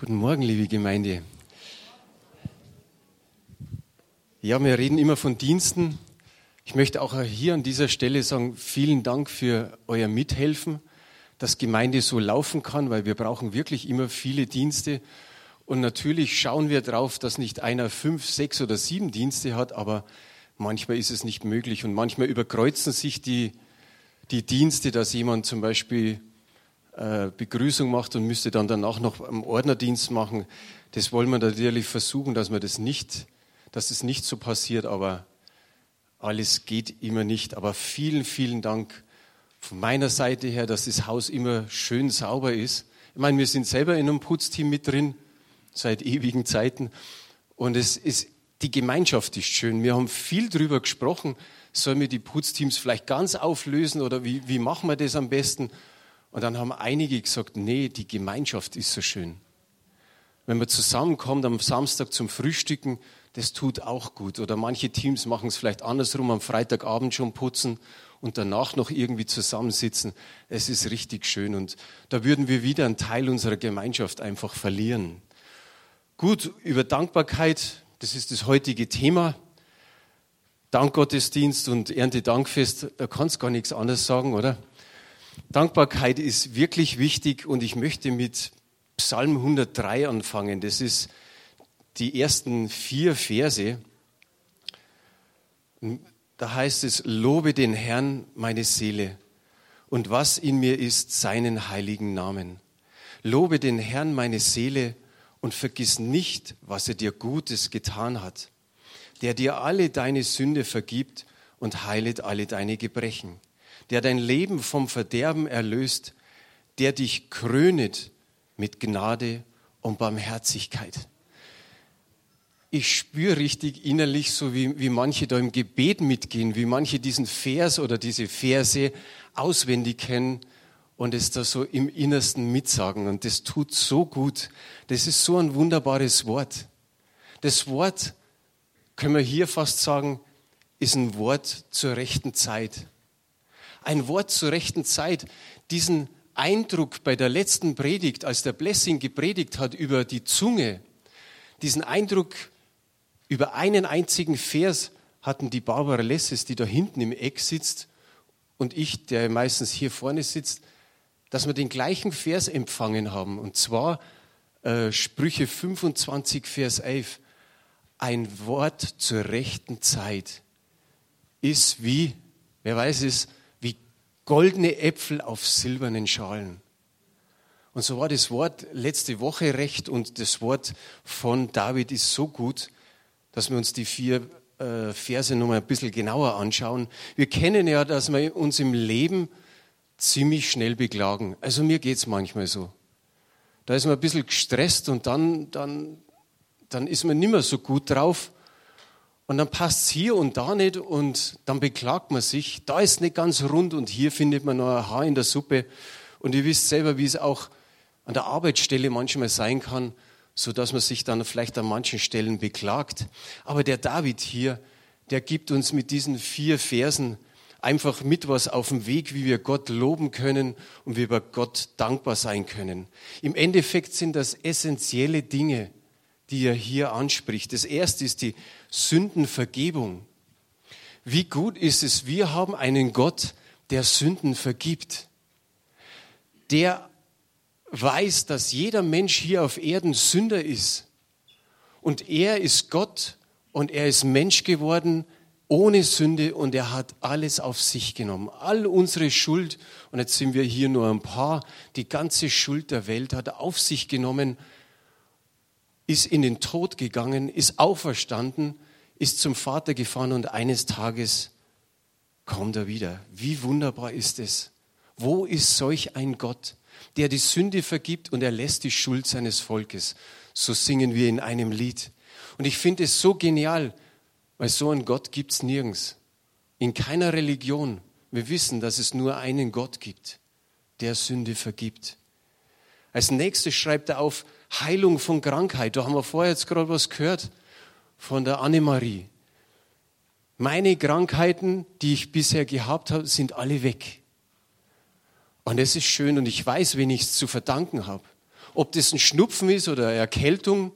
Guten Morgen, liebe Gemeinde. Ja, wir reden immer von Diensten. Ich möchte auch hier an dieser Stelle sagen, vielen Dank für euer Mithelfen, dass Gemeinde so laufen kann, weil wir brauchen wirklich immer viele Dienste. Und natürlich schauen wir darauf, dass nicht einer fünf, sechs oder sieben Dienste hat, aber manchmal ist es nicht möglich und manchmal überkreuzen sich die, die Dienste, dass jemand zum Beispiel äh, Begrüßung macht und müsste dann danach noch einen Ordnerdienst machen. Das wollen wir natürlich versuchen, dass man das nicht, dass es nicht so passiert, aber alles geht immer nicht. Aber vielen, vielen Dank von meiner Seite her, dass das Haus immer schön sauber ist. Ich meine, wir sind selber in einem Putzteam mit drin, seit ewigen Zeiten. Und es ist, die Gemeinschaft ist schön. Wir haben viel darüber gesprochen, sollen wir die Putzteams vielleicht ganz auflösen oder wie, wie machen wir das am besten? Und dann haben einige gesagt, nee, die Gemeinschaft ist so schön. Wenn man zusammenkommt am Samstag zum Frühstücken, das tut auch gut. Oder manche Teams machen es vielleicht andersrum, am Freitagabend schon putzen und danach noch irgendwie zusammensitzen. Es ist richtig schön und da würden wir wieder einen Teil unserer Gemeinschaft einfach verlieren. Gut, über Dankbarkeit, das ist das heutige Thema. Dankgottesdienst und Erntedankfest, da kannst gar nichts anderes sagen, oder? Dankbarkeit ist wirklich wichtig und ich möchte mit Psalm 103 anfangen. Das ist die ersten vier Verse. Da heißt es, lobe den Herrn meine Seele und was in mir ist, seinen heiligen Namen. Lobe den Herrn meine Seele und vergiss nicht, was er dir Gutes getan hat, der dir alle deine Sünde vergibt und heilet alle deine Gebrechen der dein Leben vom Verderben erlöst, der dich krönet mit Gnade und Barmherzigkeit. Ich spüre richtig innerlich, so wie, wie manche da im Gebet mitgehen, wie manche diesen Vers oder diese Verse auswendig kennen und es da so im Innersten mitsagen. Und das tut so gut. Das ist so ein wunderbares Wort. Das Wort, können wir hier fast sagen, ist ein Wort zur rechten Zeit ein Wort zur rechten Zeit. Diesen Eindruck bei der letzten Predigt, als der Blessing gepredigt hat über die Zunge, diesen Eindruck über einen einzigen Vers hatten die Barbara Lesses, die da hinten im Eck sitzt, und ich, der meistens hier vorne sitzt, dass wir den gleichen Vers empfangen haben. Und zwar äh, Sprüche 25, Vers 11. Ein Wort zur rechten Zeit ist wie, wer weiß es, goldene Äpfel auf silbernen Schalen. Und so war das Wort letzte Woche recht und das Wort von David ist so gut, dass wir uns die vier äh, Verse nochmal ein bisschen genauer anschauen. Wir kennen ja, dass wir uns im Leben ziemlich schnell beklagen. Also mir geht es manchmal so. Da ist man ein bisschen gestresst und dann, dann, dann ist man nicht mehr so gut drauf. Und dann passt es hier und da nicht und dann beklagt man sich, da ist nicht ganz rund und hier findet man noch ein Haar in der Suppe. Und ihr wisst selber, wie es auch an der Arbeitsstelle manchmal sein kann, so dass man sich dann vielleicht an manchen Stellen beklagt. Aber der David hier, der gibt uns mit diesen vier Versen einfach mit was auf dem Weg, wie wir Gott loben können und wie wir Gott dankbar sein können. Im Endeffekt sind das essentielle Dinge, die er hier anspricht. Das erste ist die Sündenvergebung. Wie gut ist es, wir haben einen Gott, der Sünden vergibt, der weiß, dass jeder Mensch hier auf Erden Sünder ist. Und er ist Gott und er ist Mensch geworden ohne Sünde und er hat alles auf sich genommen. All unsere Schuld, und jetzt sind wir hier nur ein paar, die ganze Schuld der Welt hat er auf sich genommen ist in den Tod gegangen, ist auferstanden, ist zum Vater gefahren und eines Tages kommt er wieder. Wie wunderbar ist es? Wo ist solch ein Gott, der die Sünde vergibt und er lässt die Schuld seines Volkes? So singen wir in einem Lied. Und ich finde es so genial, weil so einen Gott gibt es nirgends. In keiner Religion. Wir wissen, dass es nur einen Gott gibt, der Sünde vergibt. Als nächstes schreibt er auf, Heilung von Krankheit. Da haben wir vorher jetzt gerade was gehört von der Annemarie. Meine Krankheiten, die ich bisher gehabt habe, sind alle weg. Und es ist schön und ich weiß, wen ich es zu verdanken habe. Ob das ein Schnupfen ist oder Erkältung,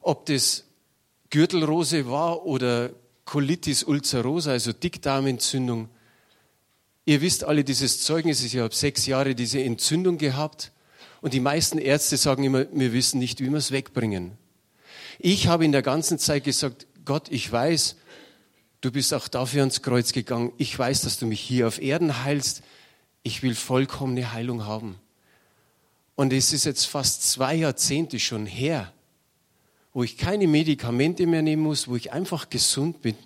ob das Gürtelrose war oder Colitis ulcerosa, also Dickdarmentzündung. Ihr wisst alle dieses Zeugnis, ich habe sechs Jahre diese Entzündung gehabt und die meisten Ärzte sagen immer, wir wissen nicht, wie wir es wegbringen. Ich habe in der ganzen Zeit gesagt, Gott, ich weiß, du bist auch dafür ans Kreuz gegangen. Ich weiß, dass du mich hier auf Erden heilst. Ich will vollkommene Heilung haben. Und es ist jetzt fast zwei Jahrzehnte schon her, wo ich keine Medikamente mehr nehmen muss, wo ich einfach gesund bin,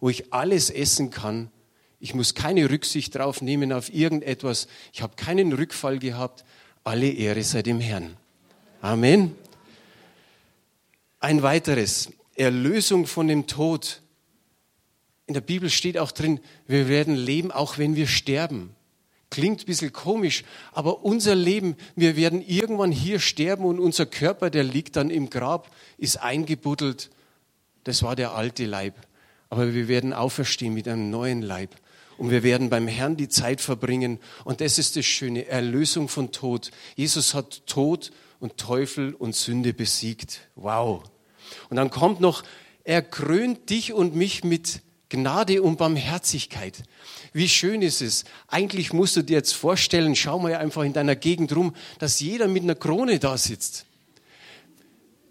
wo ich alles essen kann. Ich muss keine Rücksicht drauf nehmen auf irgendetwas. Ich habe keinen Rückfall gehabt. Alle Ehre sei dem Herrn. Amen. Ein weiteres, Erlösung von dem Tod. In der Bibel steht auch drin, wir werden leben, auch wenn wir sterben. Klingt ein bisschen komisch, aber unser Leben, wir werden irgendwann hier sterben und unser Körper, der liegt dann im Grab, ist eingebuddelt. Das war der alte Leib. Aber wir werden auferstehen mit einem neuen Leib. Und wir werden beim Herrn die Zeit verbringen. Und das ist das Schöne, Erlösung von Tod. Jesus hat Tod und Teufel und Sünde besiegt. Wow. Und dann kommt noch, er krönt dich und mich mit Gnade und Barmherzigkeit. Wie schön ist es. Eigentlich musst du dir jetzt vorstellen, schau mal einfach in deiner Gegend rum, dass jeder mit einer Krone da sitzt.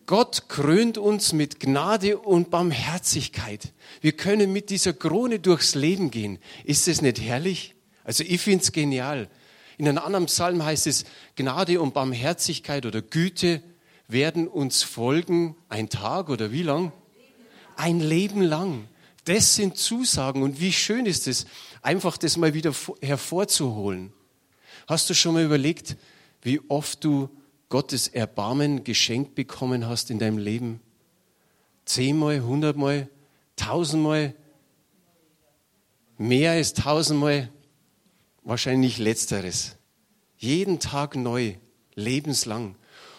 Gott krönt uns mit Gnade und Barmherzigkeit. Wir können mit dieser Krone durchs Leben gehen. Ist es nicht herrlich? Also ich finde es genial. In einem anderen Psalm heißt es, Gnade und Barmherzigkeit oder Güte werden uns folgen ein Tag oder wie lang? Ein Leben lang. Das sind Zusagen und wie schön ist es, einfach das mal wieder hervorzuholen. Hast du schon mal überlegt, wie oft du Gottes Erbarmen geschenkt bekommen hast in deinem Leben? Zehnmal, hundertmal, tausendmal, mehr als tausendmal, wahrscheinlich letzteres. Jeden Tag neu, lebenslang.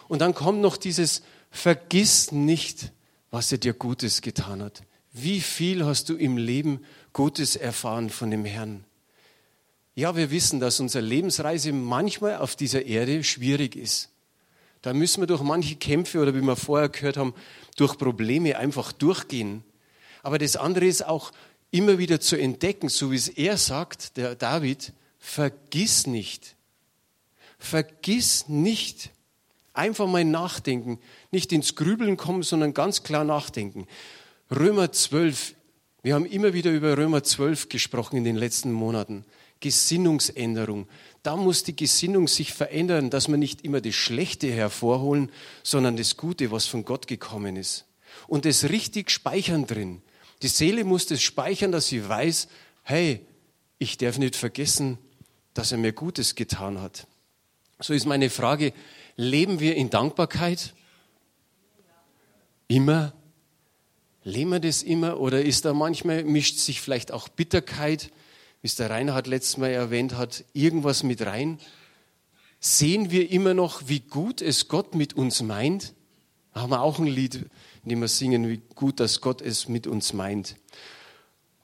Und dann kommt noch dieses, vergiss nicht, was er dir Gutes getan hat. Wie viel hast du im Leben Gutes erfahren von dem Herrn? Ja, wir wissen, dass unsere Lebensreise manchmal auf dieser Erde schwierig ist. Da müssen wir durch manche Kämpfe oder wie wir vorher gehört haben, durch Probleme einfach durchgehen. Aber das andere ist auch immer wieder zu entdecken, so wie es er sagt, der David, vergiss nicht. Vergiss nicht. Einfach mal nachdenken. Nicht ins Grübeln kommen, sondern ganz klar nachdenken. Römer 12. Wir haben immer wieder über Römer 12 gesprochen in den letzten Monaten. Gesinnungsänderung. Da muss die Gesinnung sich verändern, dass wir nicht immer das Schlechte hervorholen, sondern das Gute, was von Gott gekommen ist. Und das richtig speichern drin. Die Seele muss das speichern, dass sie weiß, hey, ich darf nicht vergessen, dass er mir Gutes getan hat. So ist meine Frage, leben wir in Dankbarkeit? Immer? Leben wir das immer oder ist da manchmal, mischt sich vielleicht auch Bitterkeit, wie es der Reinhard letztes Mal erwähnt hat, irgendwas mit rein? Sehen wir immer noch, wie gut es Gott mit uns meint? Da haben wir auch ein Lied, in dem wir singen, wie gut, dass Gott es mit uns meint.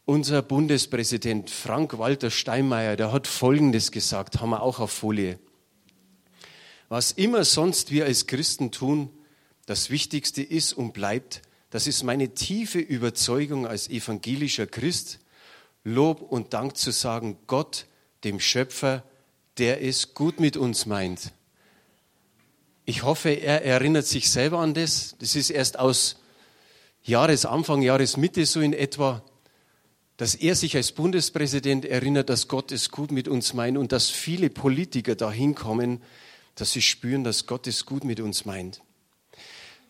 Unser Bundespräsident Frank-Walter Steinmeier, der hat Folgendes gesagt, haben wir auch auf Folie. Was immer sonst wir als Christen tun, das Wichtigste ist und bleibt, das ist meine tiefe Überzeugung als evangelischer Christ, Lob und Dank zu sagen, Gott, dem Schöpfer, der es gut mit uns meint. Ich hoffe, er erinnert sich selber an das. Das ist erst aus Jahresanfang, Jahresmitte so in etwa, dass er sich als Bundespräsident erinnert, dass Gott es gut mit uns meint und dass viele Politiker dahin kommen, dass sie spüren, dass Gott es gut mit uns meint.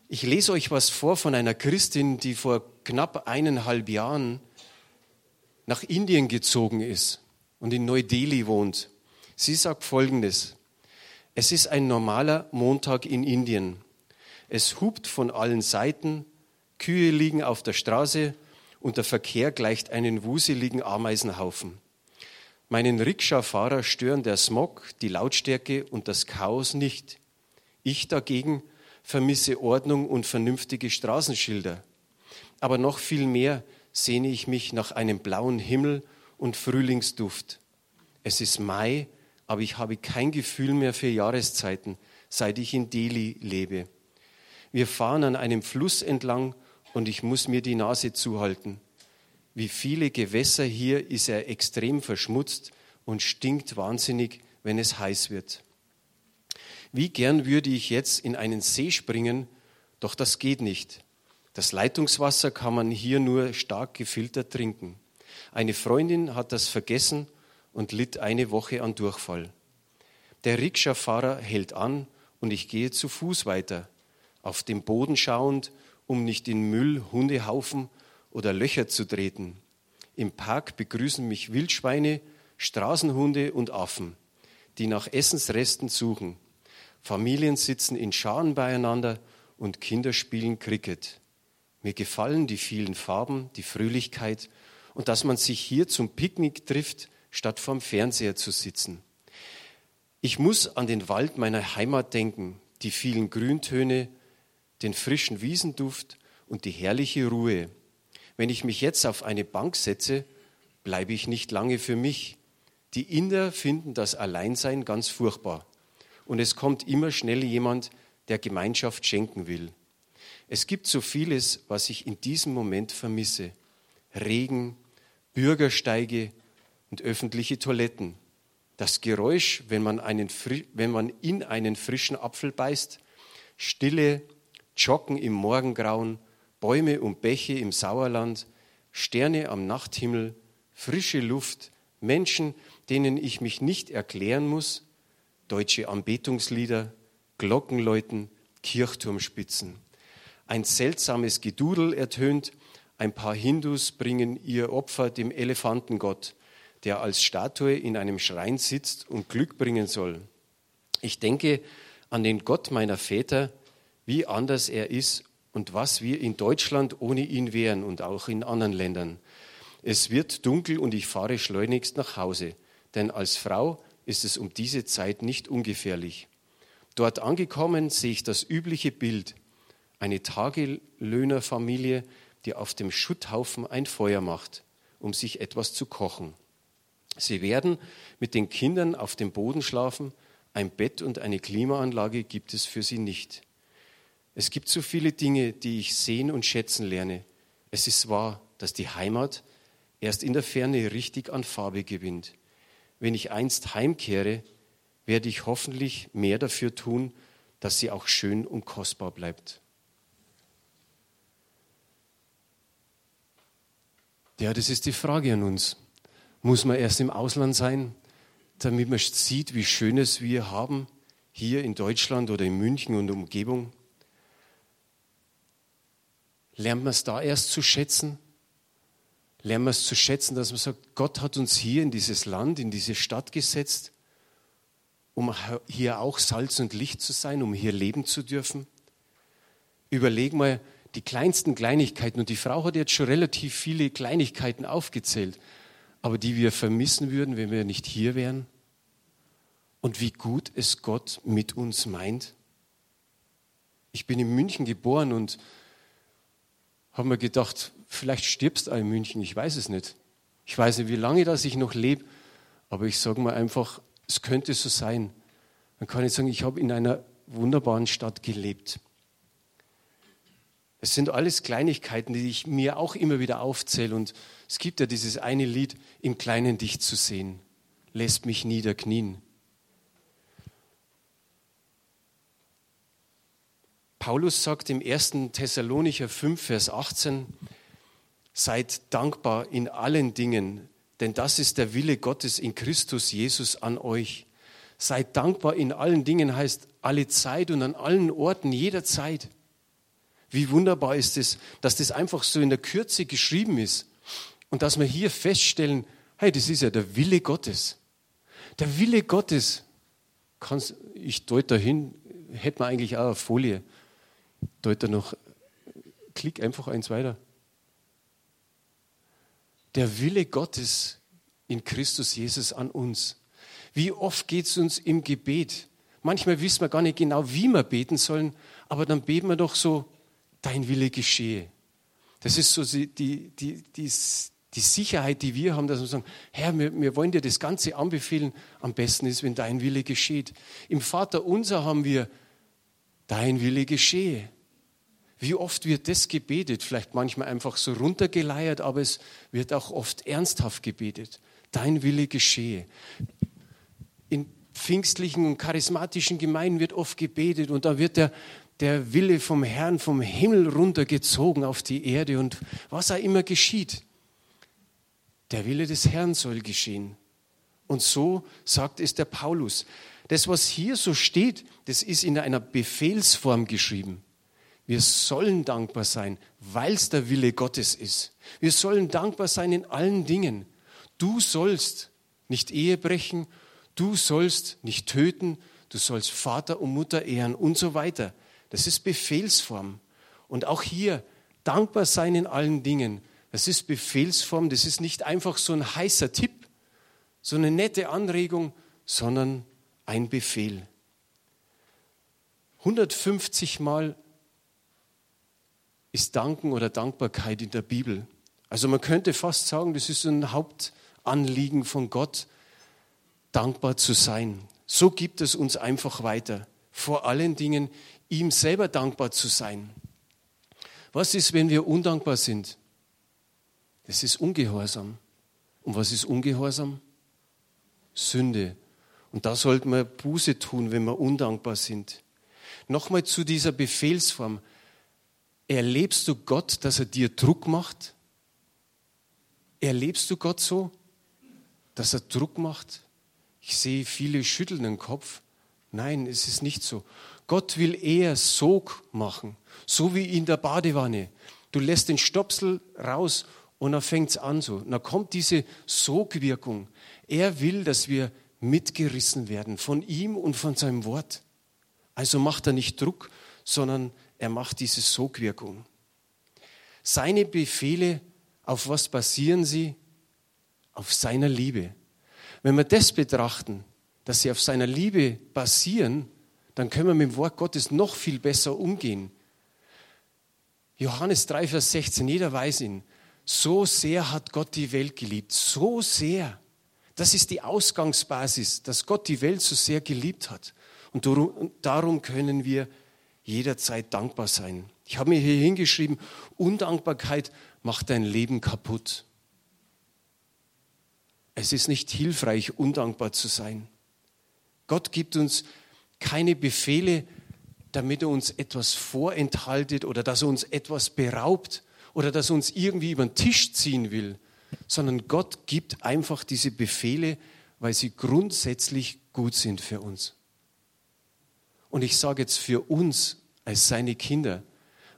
Ich lese euch was vor von einer Christin, die vor knapp eineinhalb Jahren nach Indien gezogen ist und in Neu-Delhi wohnt. Sie sagt Folgendes. Es ist ein normaler Montag in Indien. Es hupt von allen Seiten, Kühe liegen auf der Straße und der Verkehr gleicht einen wuseligen Ameisenhaufen. Meinen Rikscha-Fahrer stören der Smog, die Lautstärke und das Chaos nicht. Ich dagegen vermisse Ordnung und vernünftige Straßenschilder. Aber noch viel mehr sehne ich mich nach einem blauen Himmel und Frühlingsduft. Es ist Mai, aber ich habe kein Gefühl mehr für Jahreszeiten. seit ich in Delhi lebe. Wir fahren an einem Fluss entlang und ich muss mir die Nase zuhalten. Wie viele Gewässer hier ist er extrem verschmutzt und stinkt wahnsinnig, wenn es heiß wird. Wie gern würde ich jetzt in einen See springen, doch das geht nicht. Das Leitungswasser kann man hier nur stark gefiltert trinken. Eine Freundin hat das vergessen und litt eine Woche an Durchfall. Der Rikscha-Fahrer hält an und ich gehe zu Fuß weiter, auf dem Boden schauend, um nicht in Müll, Hundehaufen oder Löcher zu treten. Im Park begrüßen mich Wildschweine, Straßenhunde und Affen, die nach Essensresten suchen. Familien sitzen in Scharen beieinander und Kinder spielen Cricket. Mir gefallen die vielen Farben, die Fröhlichkeit und dass man sich hier zum Picknick trifft, statt vorm Fernseher zu sitzen. Ich muss an den Wald meiner Heimat denken, die vielen Grüntöne, den frischen Wiesenduft und die herrliche Ruhe. Wenn ich mich jetzt auf eine Bank setze, bleibe ich nicht lange für mich. Die Inder finden das Alleinsein ganz furchtbar. Und es kommt immer schnell jemand, der Gemeinschaft schenken will. Es gibt so vieles, was ich in diesem Moment vermisse. Regen, Bürgersteige und öffentliche Toiletten. Das Geräusch, wenn man, einen, wenn man in einen frischen Apfel beißt, Stille, Joggen im Morgengrauen, Bäume und Bäche im Sauerland, Sterne am Nachthimmel, frische Luft, Menschen, denen ich mich nicht erklären muss, deutsche Anbetungslieder, Glockenläuten, Kirchturmspitzen. Ein seltsames Gedudel ertönt, ein paar Hindus bringen ihr Opfer dem Elefantengott, der als Statue in einem Schrein sitzt und Glück bringen soll. Ich denke an den Gott meiner Väter, wie anders er ist und was wir in Deutschland ohne ihn wären und auch in anderen Ländern. Es wird dunkel und ich fahre schleunigst nach Hause, denn als Frau ist es um diese Zeit nicht ungefährlich. Dort angekommen sehe ich das übliche Bild, eine Tagelöhnerfamilie, die auf dem Schutthaufen ein Feuer macht, um sich etwas zu kochen. Sie werden mit den Kindern auf dem Boden schlafen, ein Bett und eine Klimaanlage gibt es für sie nicht. Es gibt so viele Dinge, die ich sehen und schätzen lerne. Es ist wahr, dass die Heimat erst in der Ferne richtig an Farbe gewinnt. Wenn ich einst heimkehre, werde ich hoffentlich mehr dafür tun, dass sie auch schön und kostbar bleibt. Ja, das ist die Frage an uns. Muss man erst im Ausland sein, damit man sieht, wie schön es wir haben, hier in Deutschland oder in München und Umgebung? Lernt man es da erst zu schätzen? Lernen wir es zu schätzen, dass man sagt, Gott hat uns hier in dieses Land, in diese Stadt gesetzt, um hier auch Salz und Licht zu sein, um hier leben zu dürfen? Überleg mal, die kleinsten Kleinigkeiten, und die Frau hat jetzt schon relativ viele Kleinigkeiten aufgezählt, aber die wir vermissen würden, wenn wir nicht hier wären. Und wie gut es Gott mit uns meint. Ich bin in München geboren und habe mir gedacht, vielleicht stirbst du in München, ich weiß es nicht. Ich weiß nicht, wie lange das ich noch lebe, aber ich sage mal einfach, es könnte so sein. Dann kann ich sagen, ich habe in einer wunderbaren Stadt gelebt. Es sind alles Kleinigkeiten, die ich mir auch immer wieder aufzähle. Und es gibt ja dieses eine Lied, im Kleinen dich zu sehen, lässt mich niederknien. Paulus sagt im 1. Thessalonicher 5, Vers 18, seid dankbar in allen Dingen, denn das ist der Wille Gottes in Christus Jesus an euch. Seid dankbar in allen Dingen heißt alle Zeit und an allen Orten, jederzeit. Wie wunderbar ist es, dass das einfach so in der Kürze geschrieben ist und dass wir hier feststellen, hey, das ist ja der Wille Gottes. Der Wille Gottes, kannst, ich deute dahin, hätte man eigentlich auch eine Folie, deute noch, klick einfach eins weiter. Der Wille Gottes in Christus Jesus an uns. Wie oft geht es uns im Gebet? Manchmal wissen wir gar nicht genau, wie wir beten sollen, aber dann beten wir doch so dein Wille geschehe. Das ist so die, die, die, die, die Sicherheit, die wir haben, dass wir sagen, Herr, wir, wir wollen dir das Ganze anbefehlen. Am besten ist, wenn dein Wille geschieht. Im Vater unser haben wir dein Wille geschehe. Wie oft wird das gebetet? Vielleicht manchmal einfach so runtergeleiert, aber es wird auch oft ernsthaft gebetet. Dein Wille geschehe. In pfingstlichen und charismatischen Gemeinden wird oft gebetet und da wird der, der Wille vom Herrn vom Himmel runtergezogen auf die Erde und was auch immer geschieht. Der Wille des Herrn soll geschehen. Und so sagt es der Paulus. Das, was hier so steht, das ist in einer Befehlsform geschrieben. Wir sollen dankbar sein, weil es der Wille Gottes ist. Wir sollen dankbar sein in allen Dingen. Du sollst nicht Ehe brechen, du sollst nicht töten, du sollst Vater und Mutter ehren und so weiter. Das ist Befehlsform. Und auch hier dankbar sein in allen Dingen. Das ist Befehlsform, das ist nicht einfach so ein heißer Tipp, so eine nette Anregung, sondern ein Befehl. 150 Mal ist Danken oder Dankbarkeit in der Bibel. Also man könnte fast sagen, das ist ein Hauptanliegen von Gott, dankbar zu sein. So gibt es uns einfach weiter. Vor allen Dingen ihm selber dankbar zu sein. Was ist, wenn wir undankbar sind? Das ist Ungehorsam. Und was ist Ungehorsam? Sünde. Und da sollten wir Buße tun, wenn wir undankbar sind. Nochmal zu dieser Befehlsform. Erlebst du Gott, dass er dir Druck macht? Erlebst du Gott so, dass er Druck macht? Ich sehe viele schütteln den Kopf. Nein, es ist nicht so. Gott will eher Sog machen, so wie in der Badewanne. Du lässt den Stopsel raus und dann fängt es an so. Und dann kommt diese Sogwirkung. Er will, dass wir mitgerissen werden von ihm und von seinem Wort. Also macht er nicht Druck, sondern er macht diese Sogwirkung. Seine Befehle, auf was basieren sie? Auf seiner Liebe. Wenn wir das betrachten, dass sie auf seiner Liebe basieren, dann können wir mit dem Wort Gottes noch viel besser umgehen. Johannes 3, Vers 16, jeder weiß ihn. So sehr hat Gott die Welt geliebt, so sehr. Das ist die Ausgangsbasis, dass Gott die Welt so sehr geliebt hat. Und darum können wir jederzeit dankbar sein. Ich habe mir hier hingeschrieben, Undankbarkeit macht dein Leben kaputt. Es ist nicht hilfreich, undankbar zu sein. Gott gibt uns keine Befehle, damit er uns etwas vorenthaltet oder dass er uns etwas beraubt oder dass er uns irgendwie über den Tisch ziehen will, sondern Gott gibt einfach diese Befehle, weil sie grundsätzlich gut sind für uns. Und ich sage jetzt für uns als seine Kinder,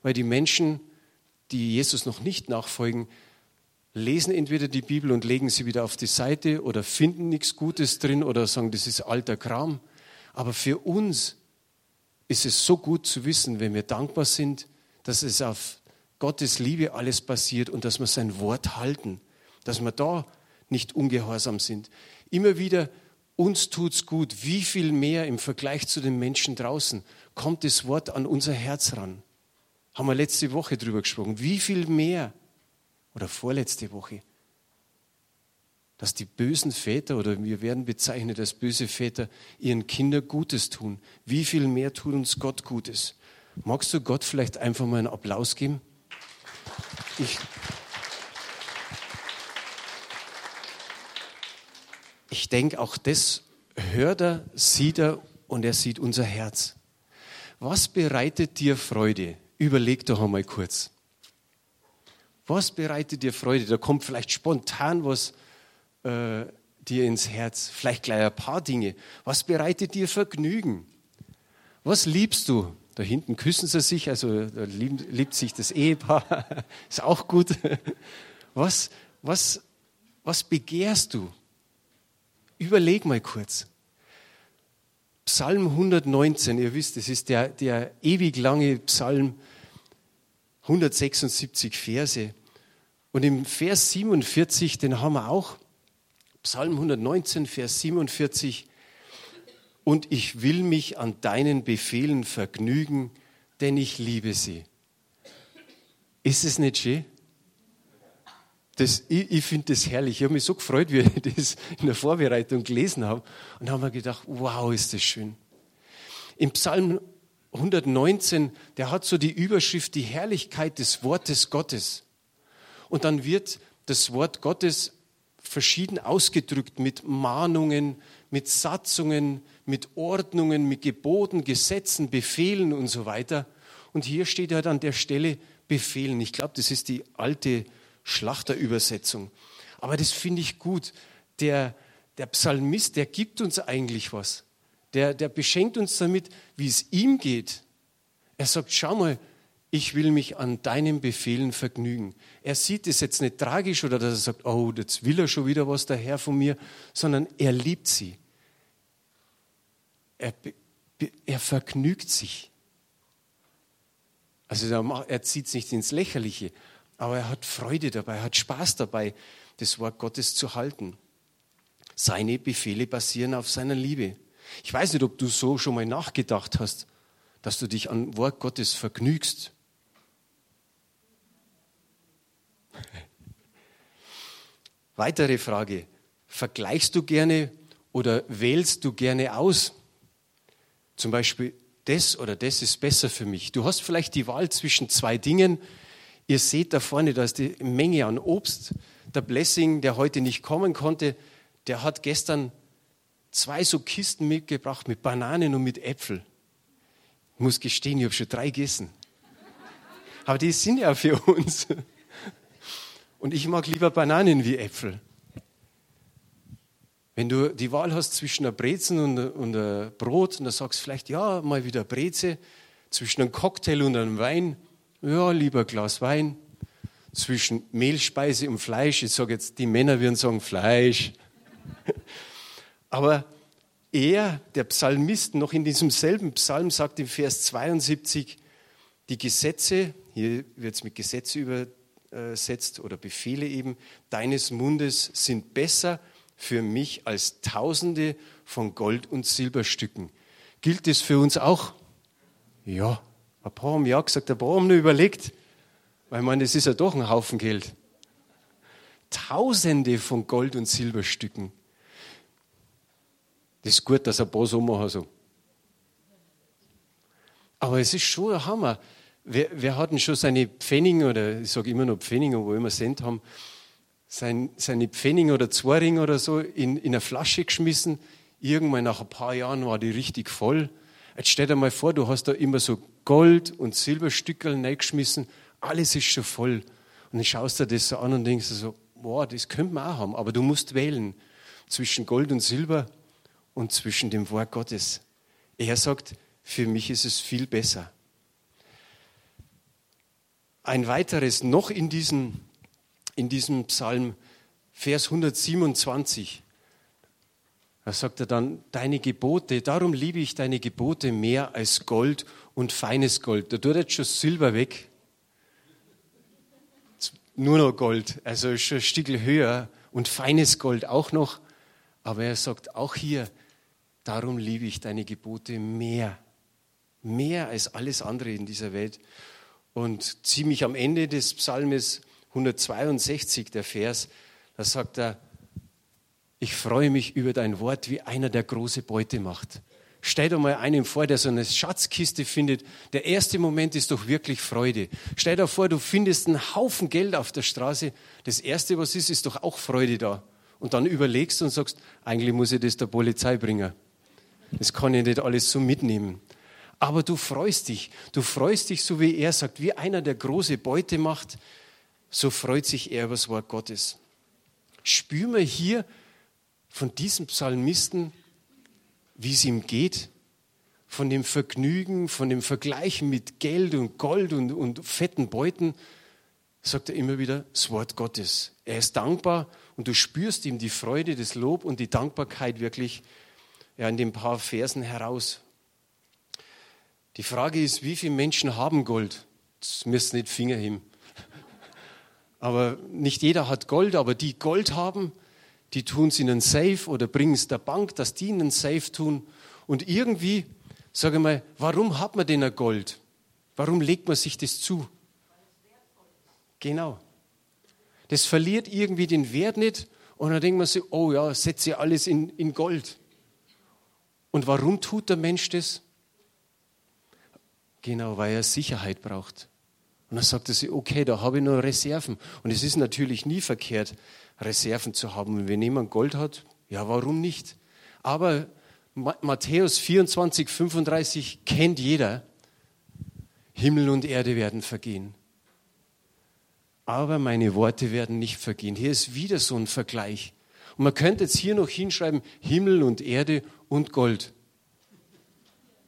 weil die Menschen, die Jesus noch nicht nachfolgen, lesen entweder die Bibel und legen sie wieder auf die Seite oder finden nichts Gutes drin oder sagen, das ist alter Kram. Aber für uns ist es so gut zu wissen, wenn wir dankbar sind, dass es auf Gottes Liebe alles passiert und dass wir sein Wort halten, dass wir da nicht ungehorsam sind. Immer wieder uns tut's gut. Wie viel mehr im Vergleich zu den Menschen draußen kommt das Wort an unser Herz ran? Haben wir letzte Woche drüber gesprochen. Wie viel mehr oder vorletzte Woche, dass die bösen Väter oder wir werden bezeichnet als böse Väter ihren Kindern Gutes tun. Wie viel mehr tut uns Gott Gutes? Magst du Gott vielleicht einfach mal einen Applaus geben? Ich, ich denke, auch das hört er, sieht er und er sieht unser Herz. Was bereitet dir Freude? Überleg doch einmal kurz. Was bereitet dir Freude? Da kommt vielleicht spontan was äh, dir ins Herz, vielleicht gleich ein paar Dinge. Was bereitet dir Vergnügen? Was liebst du? Da hinten küssen sie sich, also da liebt, liebt sich das Ehepaar, ist auch gut. Was, was, was begehrst du? Überleg mal kurz. Psalm 119, ihr wisst, es ist der, der ewig lange Psalm, 176 Verse. Und im Vers 47, den haben wir auch, Psalm 119, Vers 47, und ich will mich an deinen Befehlen vergnügen, denn ich liebe sie. Ist es nicht schön? Das, ich, ich finde das herrlich. Ich habe mich so gefreut, wie ich das in der Vorbereitung gelesen habe. Und habe mir gedacht, wow, ist das schön. Im Psalm 119, der hat so die Überschrift die Herrlichkeit des Wortes Gottes. Und dann wird das Wort Gottes verschieden ausgedrückt mit Mahnungen, mit Satzungen, mit Ordnungen, mit Geboten, Gesetzen, Befehlen und so weiter. Und hier steht halt an der Stelle Befehlen. Ich glaube, das ist die alte Schlachterübersetzung. Aber das finde ich gut. Der, der Psalmist, der gibt uns eigentlich was. Der, der beschenkt uns damit, wie es ihm geht. Er sagt, schau mal, ich will mich an deinen Befehlen vergnügen. Er sieht es jetzt nicht tragisch oder dass er sagt, oh, jetzt will er schon wieder was daher von mir, sondern er liebt sie. Er, er vergnügt sich. Also er zieht es nicht ins Lächerliche, aber er hat Freude dabei, er hat Spaß dabei, das Wort Gottes zu halten. Seine Befehle basieren auf seiner Liebe. Ich weiß nicht, ob du so schon mal nachgedacht hast, dass du dich an Wort Gottes vergnügst. Weitere Frage. Vergleichst du gerne oder wählst du gerne aus? Zum Beispiel, das oder das ist besser für mich. Du hast vielleicht die Wahl zwischen zwei Dingen. Ihr seht da vorne, da ist die Menge an Obst. Der Blessing, der heute nicht kommen konnte, der hat gestern zwei so Kisten mitgebracht mit Bananen und mit Äpfel. Ich muss gestehen, ich habe schon drei gegessen. Aber die sind ja für uns. Und ich mag lieber Bananen wie Äpfel. Wenn du die Wahl hast zwischen einer Brezen und, und einem Brot und dann sagst vielleicht, ja, mal wieder Breze, zwischen einem Cocktail und einem Wein, ja, lieber Glas Wein, zwischen Mehlspeise und Fleisch, ich sage jetzt, die Männer würden sagen Fleisch. Aber er, der Psalmist, noch in diesem selben Psalm sagt im Vers 72, die Gesetze, hier wird es mit Gesetze übersetzt oder Befehle eben, deines Mundes sind besser für mich als Tausende von Gold- und Silberstücken. Gilt das für uns auch? Ja, ein paar haben ja gesagt, ein paar haben nur überlegt, weil man, das ist ja doch ein Haufen Geld. Tausende von Gold- und Silberstücken. Das ist gut, dass ein paar so machen so. Aber es ist schon ein Hammer. Wer, wer hat denn schon seine Pfennige, oder ich sage immer noch Pfennige, wo immer Cent haben, sein, seine Pfennig oder Zwaring oder so in, in eine Flasche geschmissen. Irgendwann nach ein paar Jahren war die richtig voll. Jetzt stell dir mal vor, du hast da immer so Gold- und Silberstückel reingeschmissen. Alles ist schon voll. Und dann schaust du dir das so an und denkst so, boah, das könnte man auch haben. Aber du musst wählen zwischen Gold und Silber und zwischen dem Wort Gottes. Er sagt, für mich ist es viel besser. Ein weiteres noch in diesem in diesem Psalm, Vers 127. Da sagt er dann, deine Gebote, darum liebe ich deine Gebote mehr als Gold und feines Gold. Da tut jetzt schon Silber weg. Nur noch Gold, also schon ein Stück höher und feines Gold auch noch. Aber er sagt auch hier, darum liebe ich deine Gebote mehr. Mehr als alles andere in dieser Welt. Und ziemlich am Ende des Psalmes 162, der Vers, da sagt er, ich freue mich über dein Wort, wie einer, der große Beute macht. Stell dir mal einen vor, der so eine Schatzkiste findet. Der erste Moment ist doch wirklich Freude. Stell dir vor, du findest einen Haufen Geld auf der Straße. Das erste, was ist, ist doch auch Freude da. Und dann überlegst und sagst, eigentlich muss ich das der Polizei bringen. Das kann ich nicht alles so mitnehmen. Aber du freust dich. Du freust dich, so wie er sagt, wie einer, der große Beute macht so freut sich er über das Wort Gottes. Spüren wir hier von diesem Psalmisten, wie es ihm geht, von dem Vergnügen, von dem Vergleichen mit Geld und Gold und, und fetten Beuten, sagt er immer wieder das Wort Gottes. Er ist dankbar und du spürst ihm die Freude, das Lob und die Dankbarkeit wirklich ja, in den paar Versen heraus. Die Frage ist, wie viele Menschen haben Gold? Das müssen nicht Finger heben. Aber nicht jeder hat Gold, aber die Gold haben, die tun es in einen Safe oder bringen es der Bank, dass die in einen Safe tun. Und irgendwie, sage mal, warum hat man denn ein Gold? Warum legt man sich das zu? Genau. Das verliert irgendwie den Wert nicht und dann denkt man sich, oh ja, setze alles in, in Gold. Und warum tut der Mensch das? Genau, weil er Sicherheit braucht. Und dann sagte sie, okay, da habe ich noch Reserven. Und es ist natürlich nie verkehrt, Reserven zu haben. Und wenn jemand Gold hat, ja, warum nicht? Aber Matthäus 24, 35 kennt jeder. Himmel und Erde werden vergehen. Aber meine Worte werden nicht vergehen. Hier ist wieder so ein Vergleich. Und man könnte jetzt hier noch hinschreiben, Himmel und Erde und Gold.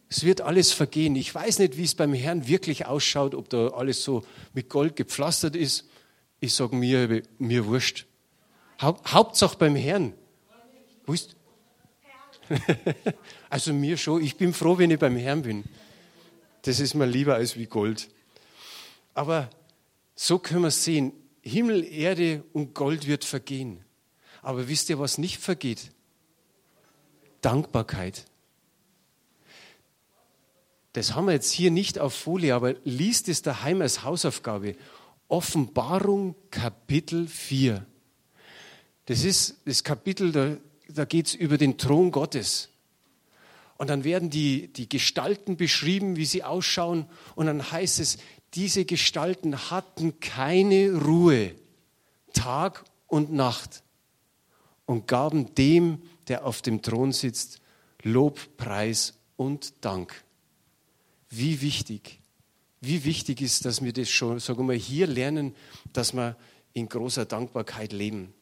Es wird alles vergehen. Ich weiß nicht, wie es beim Herrn wirklich ausschaut, ob da alles so mit Gold gepflastert ist. Ich sage mir, mir wurscht. Haupt, Hauptsache beim Herrn. Wo ist? also mir schon. Ich bin froh, wenn ich beim Herrn bin. Das ist mir lieber als wie Gold. Aber so können wir sehen, Himmel, Erde und Gold wird vergehen. Aber wisst ihr, was nicht vergeht? Dankbarkeit. Das haben wir jetzt hier nicht auf Folie, aber liest es daheim als Hausaufgabe. Offenbarung Kapitel 4. Das ist das Kapitel, da, da geht es über den Thron Gottes. Und dann werden die, die Gestalten beschrieben, wie sie ausschauen. Und dann heißt es, diese Gestalten hatten keine Ruhe, Tag und Nacht, und gaben dem, der auf dem Thron sitzt, Lob, Preis und Dank. Wie wichtig, wie wichtig ist, dass wir das schon, sagen wir mal, hier lernen, dass wir in großer Dankbarkeit leben.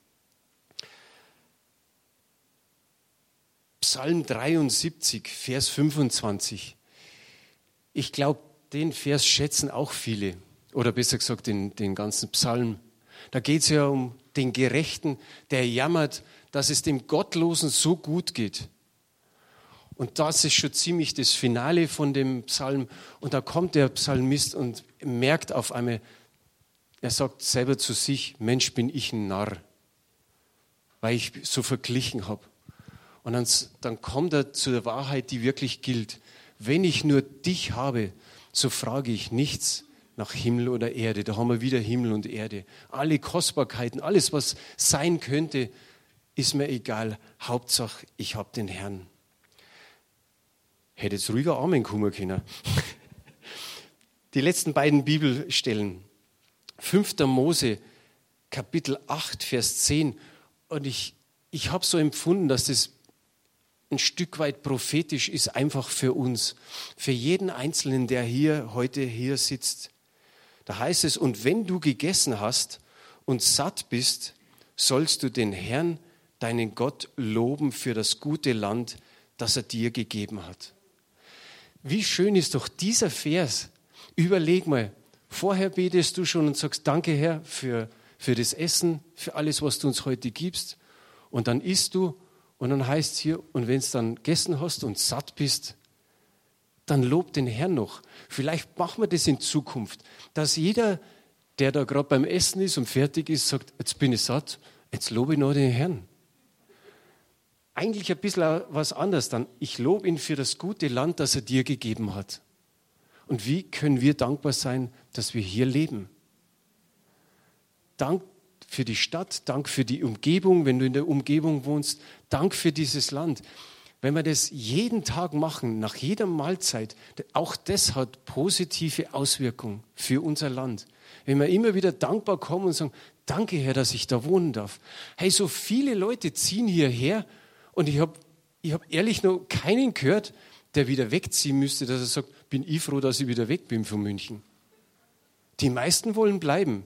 Psalm 73, Vers 25. Ich glaube, den Vers schätzen auch viele, oder besser gesagt den, den ganzen Psalm. Da geht es ja um den Gerechten, der jammert, dass es dem Gottlosen so gut geht. Und das ist schon ziemlich das Finale von dem Psalm. Und da kommt der Psalmist und merkt auf einmal, er sagt selber zu sich, Mensch, bin ich ein Narr, weil ich so verglichen habe. Und dann, dann kommt er zu der Wahrheit, die wirklich gilt. Wenn ich nur dich habe, so frage ich nichts nach Himmel oder Erde. Da haben wir wieder Himmel und Erde. Alle Kostbarkeiten, alles, was sein könnte, ist mir egal. Hauptsache, ich habe den Herrn. Hätte jetzt ruhiger Amen kommen können. Die letzten beiden Bibelstellen. 5. Mose, Kapitel 8, Vers 10. Und ich, ich habe so empfunden, dass das ein Stück weit prophetisch ist, einfach für uns, für jeden Einzelnen, der hier heute hier sitzt. Da heißt es, und wenn du gegessen hast und satt bist, sollst du den Herrn, deinen Gott, loben für das gute Land, das er dir gegeben hat. Wie schön ist doch dieser Vers. Überleg mal, vorher betest du schon und sagst, danke Herr für, für das Essen, für alles, was du uns heute gibst. Und dann isst du und dann heißt es hier, und wenn es dann gegessen hast und satt bist, dann lob den Herrn noch. Vielleicht machen wir das in Zukunft, dass jeder, der da gerade beim Essen ist und fertig ist, sagt, jetzt bin ich satt, jetzt lobe ich noch den Herrn eigentlich ein bisschen was anderes dann. Ich lobe ihn für das gute Land, das er dir gegeben hat. Und wie können wir dankbar sein, dass wir hier leben? Dank für die Stadt, Dank für die Umgebung, wenn du in der Umgebung wohnst, Dank für dieses Land. Wenn wir das jeden Tag machen, nach jeder Mahlzeit, auch das hat positive Auswirkungen für unser Land. Wenn wir immer wieder dankbar kommen und sagen, danke Herr, dass ich da wohnen darf. Hey, so viele Leute ziehen hierher und ich habe ich hab ehrlich noch keinen gehört, der wieder wegziehen müsste, dass er sagt, bin ich froh, dass ich wieder weg bin von München. Die meisten wollen bleiben.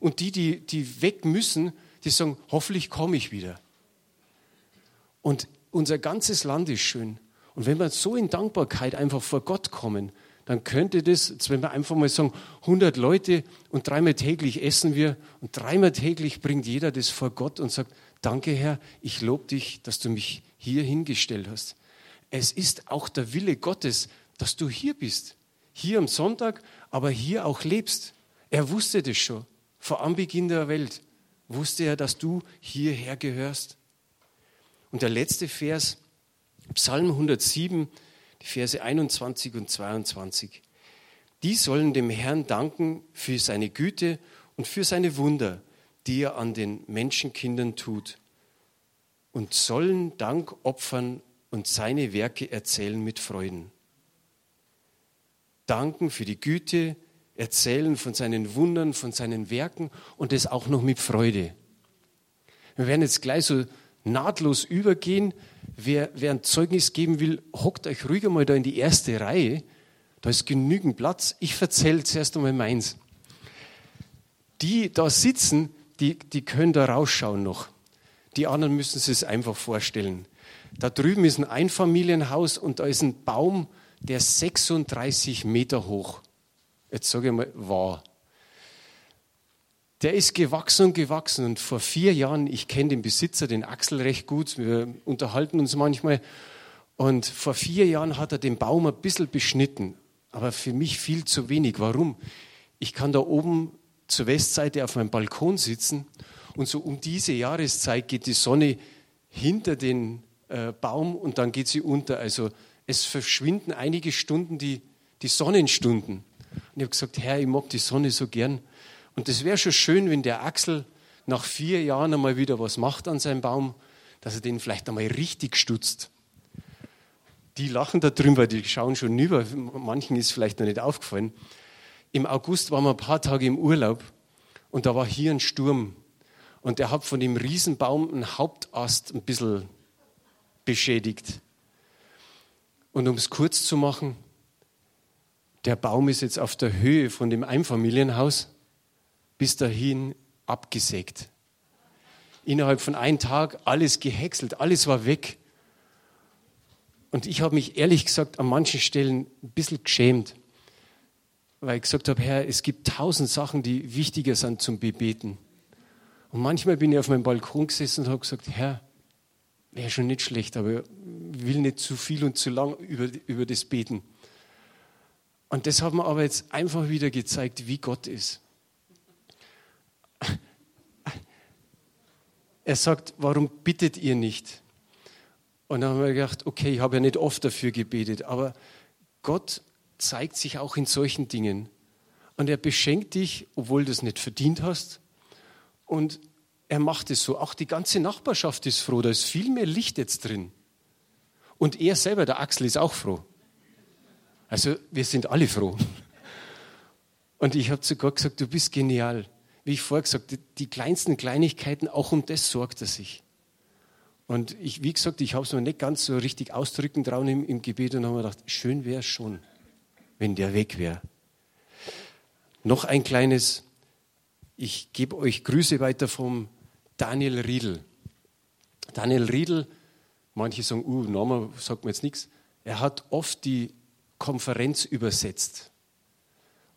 Und die, die, die weg müssen, die sagen, hoffentlich komme ich wieder. Und unser ganzes Land ist schön. Und wenn wir so in Dankbarkeit einfach vor Gott kommen, dann könnte das, wenn wir einfach mal sagen, 100 Leute und dreimal täglich essen wir und dreimal täglich bringt jeder das vor Gott und sagt, Danke, Herr, ich lobe dich, dass du mich hier hingestellt hast. Es ist auch der Wille Gottes, dass du hier bist. Hier am Sonntag, aber hier auch lebst. Er wusste das schon. Vor Anbeginn der Welt wusste er, dass du hierher gehörst. Und der letzte Vers, Psalm 107, die Verse 21 und 22. Die sollen dem Herrn danken für seine Güte und für seine Wunder, die er an den Menschenkindern tut, und sollen Dank opfern und seine Werke erzählen mit Freuden. danken für die Güte, erzählen von seinen Wundern, von seinen Werken und das auch noch mit Freude. Wir werden jetzt gleich so nahtlos übergehen. Wer, wer ein Zeugnis geben will, hockt euch ruhig einmal da in die erste Reihe. Da ist genügend Platz. Ich erzähle zuerst einmal meins. Die da sitzen, die, die können da rausschauen noch. Die anderen müssen sich es einfach vorstellen. Da drüben ist ein Einfamilienhaus und da ist ein Baum, der 36 Meter hoch, jetzt sage ich mal, war. Der ist gewachsen und gewachsen und vor vier Jahren, ich kenne den Besitzer, den Axel, recht gut, wir unterhalten uns manchmal und vor vier Jahren hat er den Baum ein bisschen beschnitten, aber für mich viel zu wenig. Warum? Ich kann da oben zur Westseite auf meinem Balkon sitzen und so um diese Jahreszeit geht die Sonne hinter den äh, Baum und dann geht sie unter. Also es verschwinden einige Stunden die, die Sonnenstunden. Und ich habe gesagt, Herr, ich mag die Sonne so gern. Und das wäre schon schön, wenn der Axel nach vier Jahren einmal wieder was macht an seinem Baum, dass er den vielleicht einmal richtig stutzt. Die lachen da drüben, weil die schauen schon über. Manchen ist vielleicht noch nicht aufgefallen. Im August waren wir ein paar Tage im Urlaub und da war hier ein Sturm. Und der hat von dem Riesenbaum einen Hauptast ein bisschen beschädigt. Und um es kurz zu machen, der Baum ist jetzt auf der Höhe von dem Einfamilienhaus bis dahin abgesägt. Innerhalb von einem Tag alles gehäckselt, alles war weg. Und ich habe mich ehrlich gesagt an manchen Stellen ein bisschen geschämt, weil ich gesagt habe, Herr, es gibt tausend Sachen, die wichtiger sind zum Bebeten. Und manchmal bin ich auf meinem Balkon gesessen und habe gesagt, Herr, wäre schon nicht schlecht, aber ich will nicht zu viel und zu lang über, über das beten. Und das hat mir aber jetzt einfach wieder gezeigt, wie Gott ist. Er sagt, warum bittet ihr nicht? Und dann haben wir gedacht, okay, ich habe ja nicht oft dafür gebetet, aber Gott zeigt sich auch in solchen Dingen. Und er beschenkt dich, obwohl du es nicht verdient hast. Und er macht es so. Auch die ganze Nachbarschaft ist froh, da ist viel mehr Licht jetzt drin. Und er selber, der Axel, ist auch froh. Also wir sind alle froh. Und ich habe zu Gott gesagt, du bist genial. Wie ich vorher gesagt habe, die kleinsten Kleinigkeiten, auch um das sorgt er sich. Und ich, wie gesagt, ich habe es noch nicht ganz so richtig ausdrücken trauen im, im Gebet und habe mir gedacht, schön wäre es schon, wenn der weg wäre. Noch ein kleines, ich gebe euch Grüße weiter vom Daniel Riedel. Daniel Riedel, manche sagen, uh, Name sagt mir jetzt nichts. Er hat oft die Konferenz übersetzt.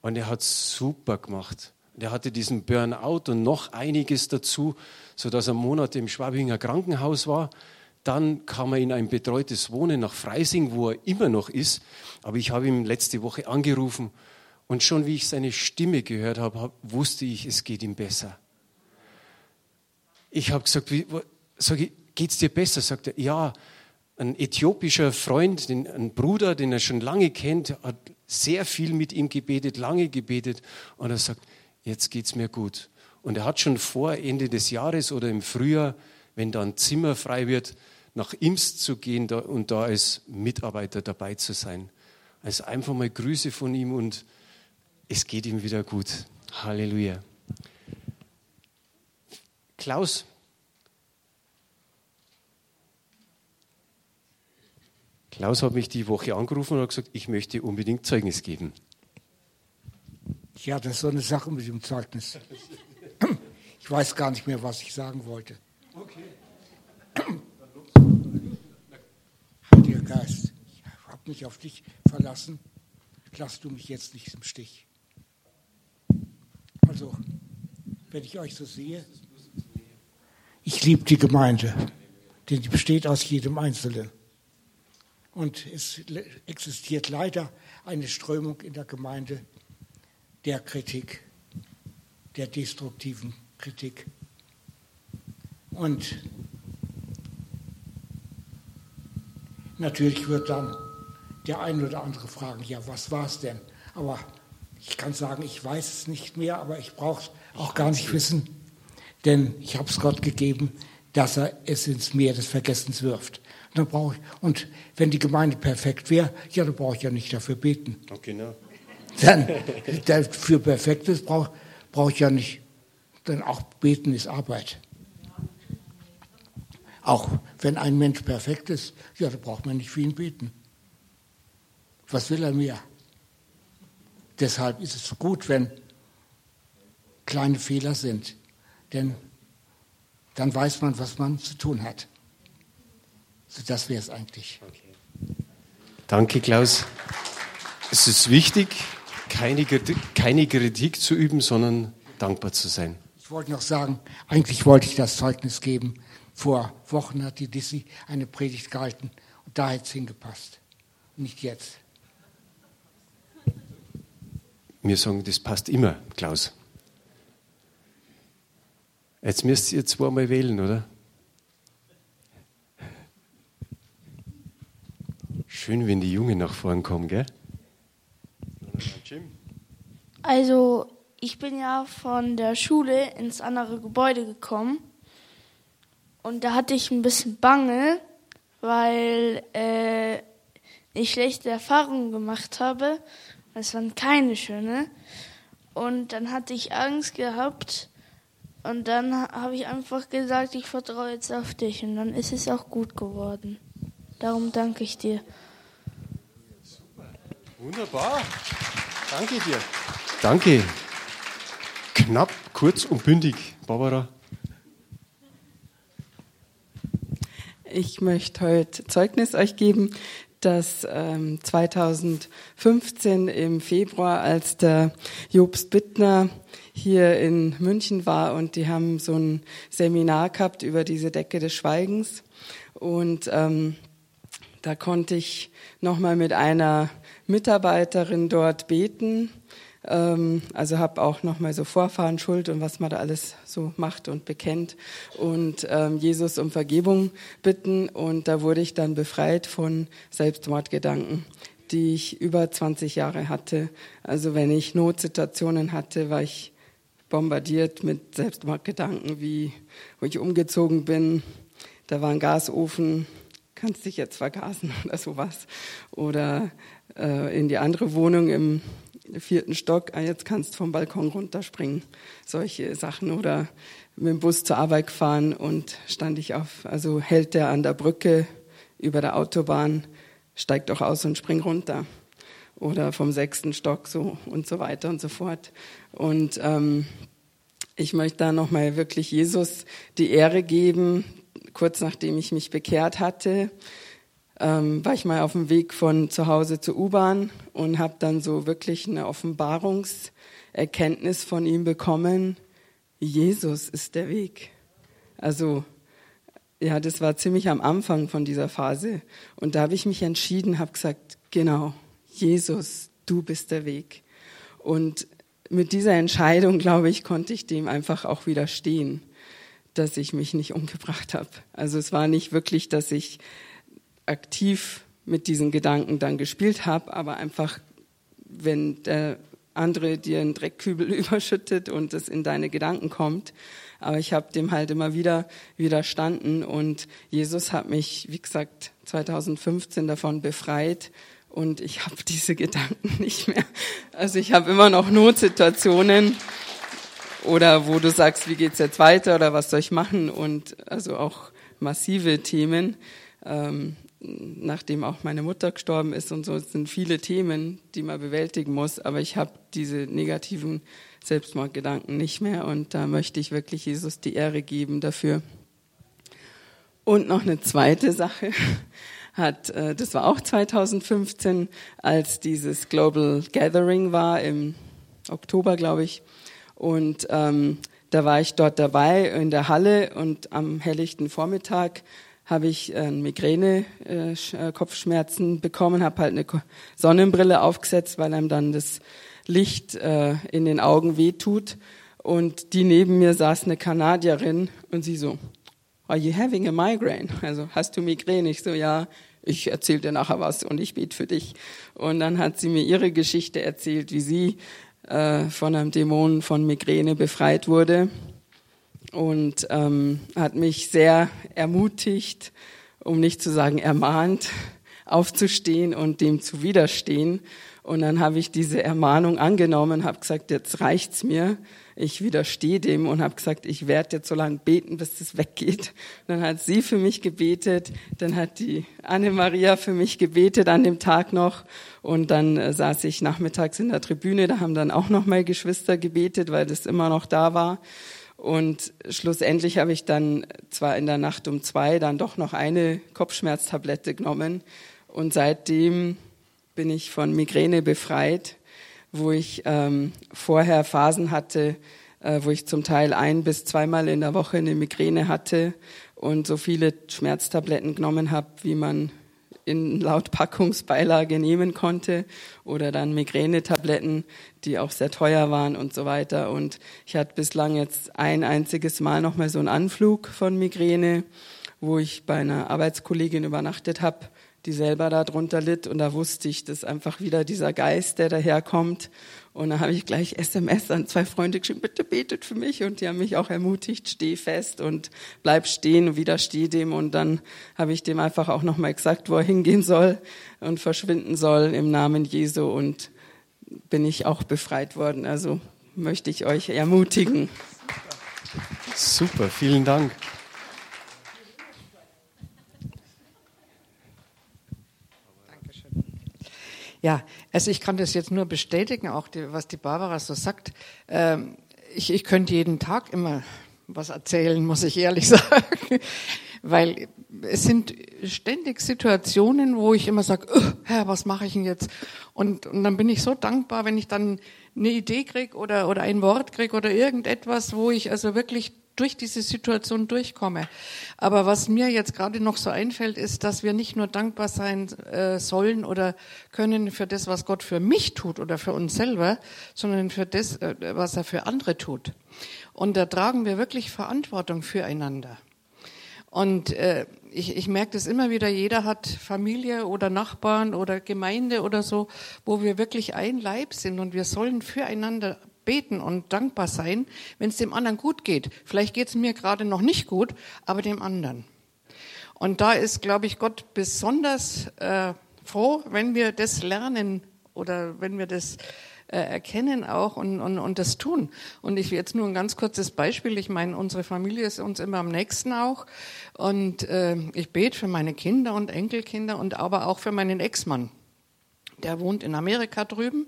Und er hat super gemacht. Er hatte diesen Burnout und noch einiges dazu, sodass er Monate im Schwabinger Krankenhaus war. Dann kam er in ein betreutes Wohnen nach Freising, wo er immer noch ist. Aber ich habe ihn letzte Woche angerufen und schon wie ich seine Stimme gehört habe, wusste ich, es geht ihm besser ich habe gesagt, wie, sag ich, dir besser? Sagt er, ja. Ein äthiopischer Freund, ein Bruder, den er schon lange kennt, hat sehr viel mit ihm gebetet, lange gebetet. Und er sagt, jetzt geht's mir gut. Und er hat schon vor Ende des Jahres oder im Frühjahr, wenn da ein Zimmer frei wird, nach Imst zu gehen und da als Mitarbeiter dabei zu sein. Also einfach mal Grüße von ihm und es geht ihm wieder gut. Halleluja. Klaus, Klaus hat mich die Woche angerufen und hat gesagt, ich möchte unbedingt Zeugnis geben. Ja, das ist so eine Sache mit dem Zeugnis. Ich weiß gar nicht mehr, was ich sagen wollte. Okay. Heiliger Geist, ich habe mich auf dich verlassen. Lass du mich jetzt nicht im Stich. Also, wenn ich euch so sehe, ich liebe die Gemeinde, denn die besteht aus jedem Einzelnen. Und es existiert leider eine Strömung in der Gemeinde der Kritik, der destruktiven Kritik. Und natürlich wird dann der ein oder andere fragen, ja, was war es denn? Aber ich kann sagen, ich weiß es nicht mehr, aber ich brauche es auch gar nicht wissen denn ich habe es Gott gegeben, dass er es ins Meer des Vergessens wirft. Und, dann ich, und wenn die Gemeinde perfekt wäre, ja, dann brauche ich ja nicht dafür beten. Okay, dann, dann für Perfektes brauche brauch ich ja nicht. Denn auch beten ist Arbeit. Auch wenn ein Mensch perfekt ist, ja, da braucht man nicht für ihn beten. Was will er mehr? Deshalb ist es gut, wenn kleine Fehler sind. Denn dann weiß man, was man zu tun hat. So, das wäre es eigentlich. Okay. Danke, Klaus. Es ist wichtig, keine, keine Kritik zu üben, sondern dankbar zu sein. Ich wollte noch sagen, eigentlich wollte ich das Zeugnis geben. Vor Wochen hat die Dissi eine Predigt gehalten und da hätte es hingepasst. Nicht jetzt. Wir sagen, das passt immer, Klaus. Jetzt müsst ihr zweimal wählen, oder? Schön, wenn die Jungen nach vorn kommen, gell? Also, ich bin ja von der Schule ins andere Gebäude gekommen. Und da hatte ich ein bisschen Bange, weil äh, ich schlechte Erfahrungen gemacht habe. Es waren keine schöne. Und dann hatte ich Angst gehabt. Und dann habe ich einfach gesagt, ich vertraue jetzt auf dich. Und dann ist es auch gut geworden. Darum danke ich dir. Wunderbar. Danke dir. Danke. Knapp, kurz und bündig. Barbara. Ich möchte heute Zeugnis euch geben, dass ähm, 2015 im Februar, als der Jobst Bittner hier in München war und die haben so ein Seminar gehabt über diese Decke des Schweigens und ähm, da konnte ich nochmal mit einer Mitarbeiterin dort beten. Ähm, also habe auch nochmal so Vorfahren Schuld und was man da alles so macht und bekennt und ähm, Jesus um Vergebung bitten. Und da wurde ich dann befreit von Selbstmordgedanken die ich über 20 Jahre hatte. Also wenn ich Notsituationen hatte, war ich bombardiert mit Selbstmordgedanken, wie wo ich umgezogen bin. Da war ein Gasofen, kannst dich jetzt vergasen oder sowas. Oder äh, in die andere Wohnung im vierten Stock, ah, jetzt kannst du vom Balkon runterspringen. Solche Sachen. Oder mit dem Bus zur Arbeit fahren und stand ich auf, also hält der an der Brücke über der Autobahn, steigt doch aus und springt runter. Oder vom sechsten Stock so und so weiter und so fort. Und ähm, ich möchte da nochmal wirklich Jesus die Ehre geben, kurz nachdem ich mich bekehrt hatte ähm, war ich mal auf dem Weg von zu Hause zur U-Bahn und habe dann so wirklich eine Offenbarungserkenntnis von ihm bekommen. Jesus ist der Weg. Also ja, das war ziemlich am Anfang von dieser Phase. Und da habe ich mich entschieden, habe gesagt, genau, Jesus, du bist der Weg. Und mit dieser Entscheidung, glaube ich, konnte ich dem einfach auch widerstehen, dass ich mich nicht umgebracht habe. Also es war nicht wirklich, dass ich aktiv mit diesen Gedanken dann gespielt habe, aber einfach, wenn der andere dir einen Dreckkübel überschüttet und es in deine Gedanken kommt. Aber ich habe dem halt immer wieder widerstanden und Jesus hat mich, wie gesagt, 2015 davon befreit und ich habe diese Gedanken nicht mehr. Also ich habe immer noch Notsituationen oder wo du sagst, wie geht's jetzt weiter oder was soll ich machen und also auch massive Themen. Ähm, nachdem auch meine Mutter gestorben ist und so, es sind viele Themen, die man bewältigen muss, aber ich habe diese negativen Selbstmordgedanken nicht mehr und da möchte ich wirklich Jesus die Ehre geben dafür. Und noch eine zweite Sache hat, äh, das war auch 2015, als dieses Global Gathering war im Oktober, glaube ich, und ähm, da war ich dort dabei in der Halle und am helllichten Vormittag habe ich äh, Migräne, äh, äh, Kopfschmerzen bekommen, habe halt eine Sonnenbrille aufgesetzt, weil einem dann das Licht äh, in den Augen wehtut. Und die neben mir saß eine Kanadierin und sie so, are you having a migraine? Also hast du Migräne? Ich so, ja, ich erzähle dir nachher was und ich bete für dich. Und dann hat sie mir ihre Geschichte erzählt, wie sie äh, von einem Dämon von Migräne befreit wurde und ähm, hat mich sehr ermutigt, um nicht zu sagen ermahnt, aufzustehen und dem zu widerstehen. Und dann habe ich diese Ermahnung angenommen, habe gesagt, jetzt reicht's mir. Ich widerstehe dem und habe gesagt, ich werde jetzt so lange beten, bis das weggeht. dann hat sie für mich gebetet, dann hat die Anne-Maria für mich gebetet an dem Tag noch und dann äh, saß ich nachmittags in der Tribüne, da haben dann auch noch mal Geschwister gebetet, weil das immer noch da war. Und schlussendlich habe ich dann zwar in der Nacht um zwei dann doch noch eine Kopfschmerztablette genommen. Und seitdem bin ich von Migräne befreit, wo ich ähm, vorher Phasen hatte, äh, wo ich zum Teil ein bis zweimal in der Woche eine Migräne hatte und so viele Schmerztabletten genommen habe, wie man in laut Packungsbeilage nehmen konnte oder dann Migränetabletten, die auch sehr teuer waren und so weiter. Und ich hatte bislang jetzt ein einziges Mal nochmal so einen Anflug von Migräne, wo ich bei einer Arbeitskollegin übernachtet habe die selber darunter litt. Und da wusste ich, dass einfach wieder dieser Geist, der daherkommt. Und da habe ich gleich SMS an zwei Freunde geschrieben, bitte betet für mich. Und die haben mich auch ermutigt, steh fest und bleib stehen und widersteh dem. Und dann habe ich dem einfach auch nochmal gesagt, wo er hingehen soll und verschwinden soll im Namen Jesu. Und bin ich auch befreit worden. Also möchte ich euch ermutigen. Super, vielen Dank. Ja, also ich kann das jetzt nur bestätigen, auch die, was die Barbara so sagt. Ähm, ich, ich könnte jeden Tag immer was erzählen, muss ich ehrlich sagen, weil es sind ständig Situationen, wo ich immer sage, Herr, was mache ich denn jetzt? Und, und dann bin ich so dankbar, wenn ich dann eine Idee krieg oder, oder ein Wort krieg oder irgendetwas, wo ich also wirklich durch diese Situation durchkomme. Aber was mir jetzt gerade noch so einfällt, ist, dass wir nicht nur dankbar sein äh, sollen oder können für das, was Gott für mich tut oder für uns selber, sondern für das, äh, was er für andere tut. Und da tragen wir wirklich Verantwortung füreinander. Und äh, ich, ich merke das immer wieder, jeder hat Familie oder Nachbarn oder Gemeinde oder so, wo wir wirklich ein Leib sind und wir sollen füreinander beten und dankbar sein, wenn es dem anderen gut geht. Vielleicht geht es mir gerade noch nicht gut, aber dem anderen. Und da ist, glaube ich, Gott besonders äh, froh, wenn wir das lernen oder wenn wir das äh, erkennen auch und, und, und das tun. Und ich will jetzt nur ein ganz kurzes Beispiel. Ich meine, unsere Familie ist uns immer am nächsten auch. Und äh, ich bete für meine Kinder und Enkelkinder und aber auch für meinen Ex-Mann. Der wohnt in Amerika drüben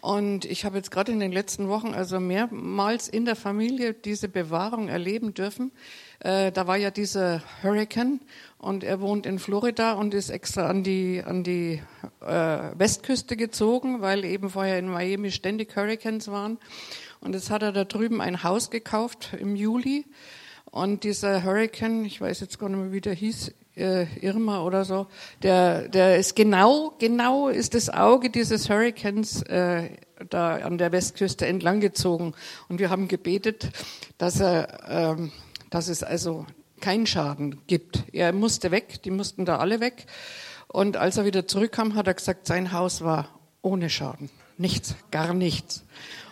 und ich habe jetzt gerade in den letzten Wochen also mehrmals in der Familie diese Bewahrung erleben dürfen. Äh, da war ja dieser Hurricane und er wohnt in Florida und ist extra an die, an die äh, Westküste gezogen, weil eben vorher in Miami ständig Hurricanes waren. Und jetzt hat er da drüben ein Haus gekauft im Juli. Und dieser Hurricane, ich weiß jetzt gar nicht mehr, wie der hieß, äh, Irma oder so, der, der ist genau, genau ist das Auge dieses Hurricanes äh, da an der Westküste entlang gezogen. Und wir haben gebetet, dass er, ähm, dass es also keinen Schaden gibt. Er musste weg, die mussten da alle weg. Und als er wieder zurückkam, hat er gesagt, sein Haus war ohne Schaden. Nichts, gar nichts.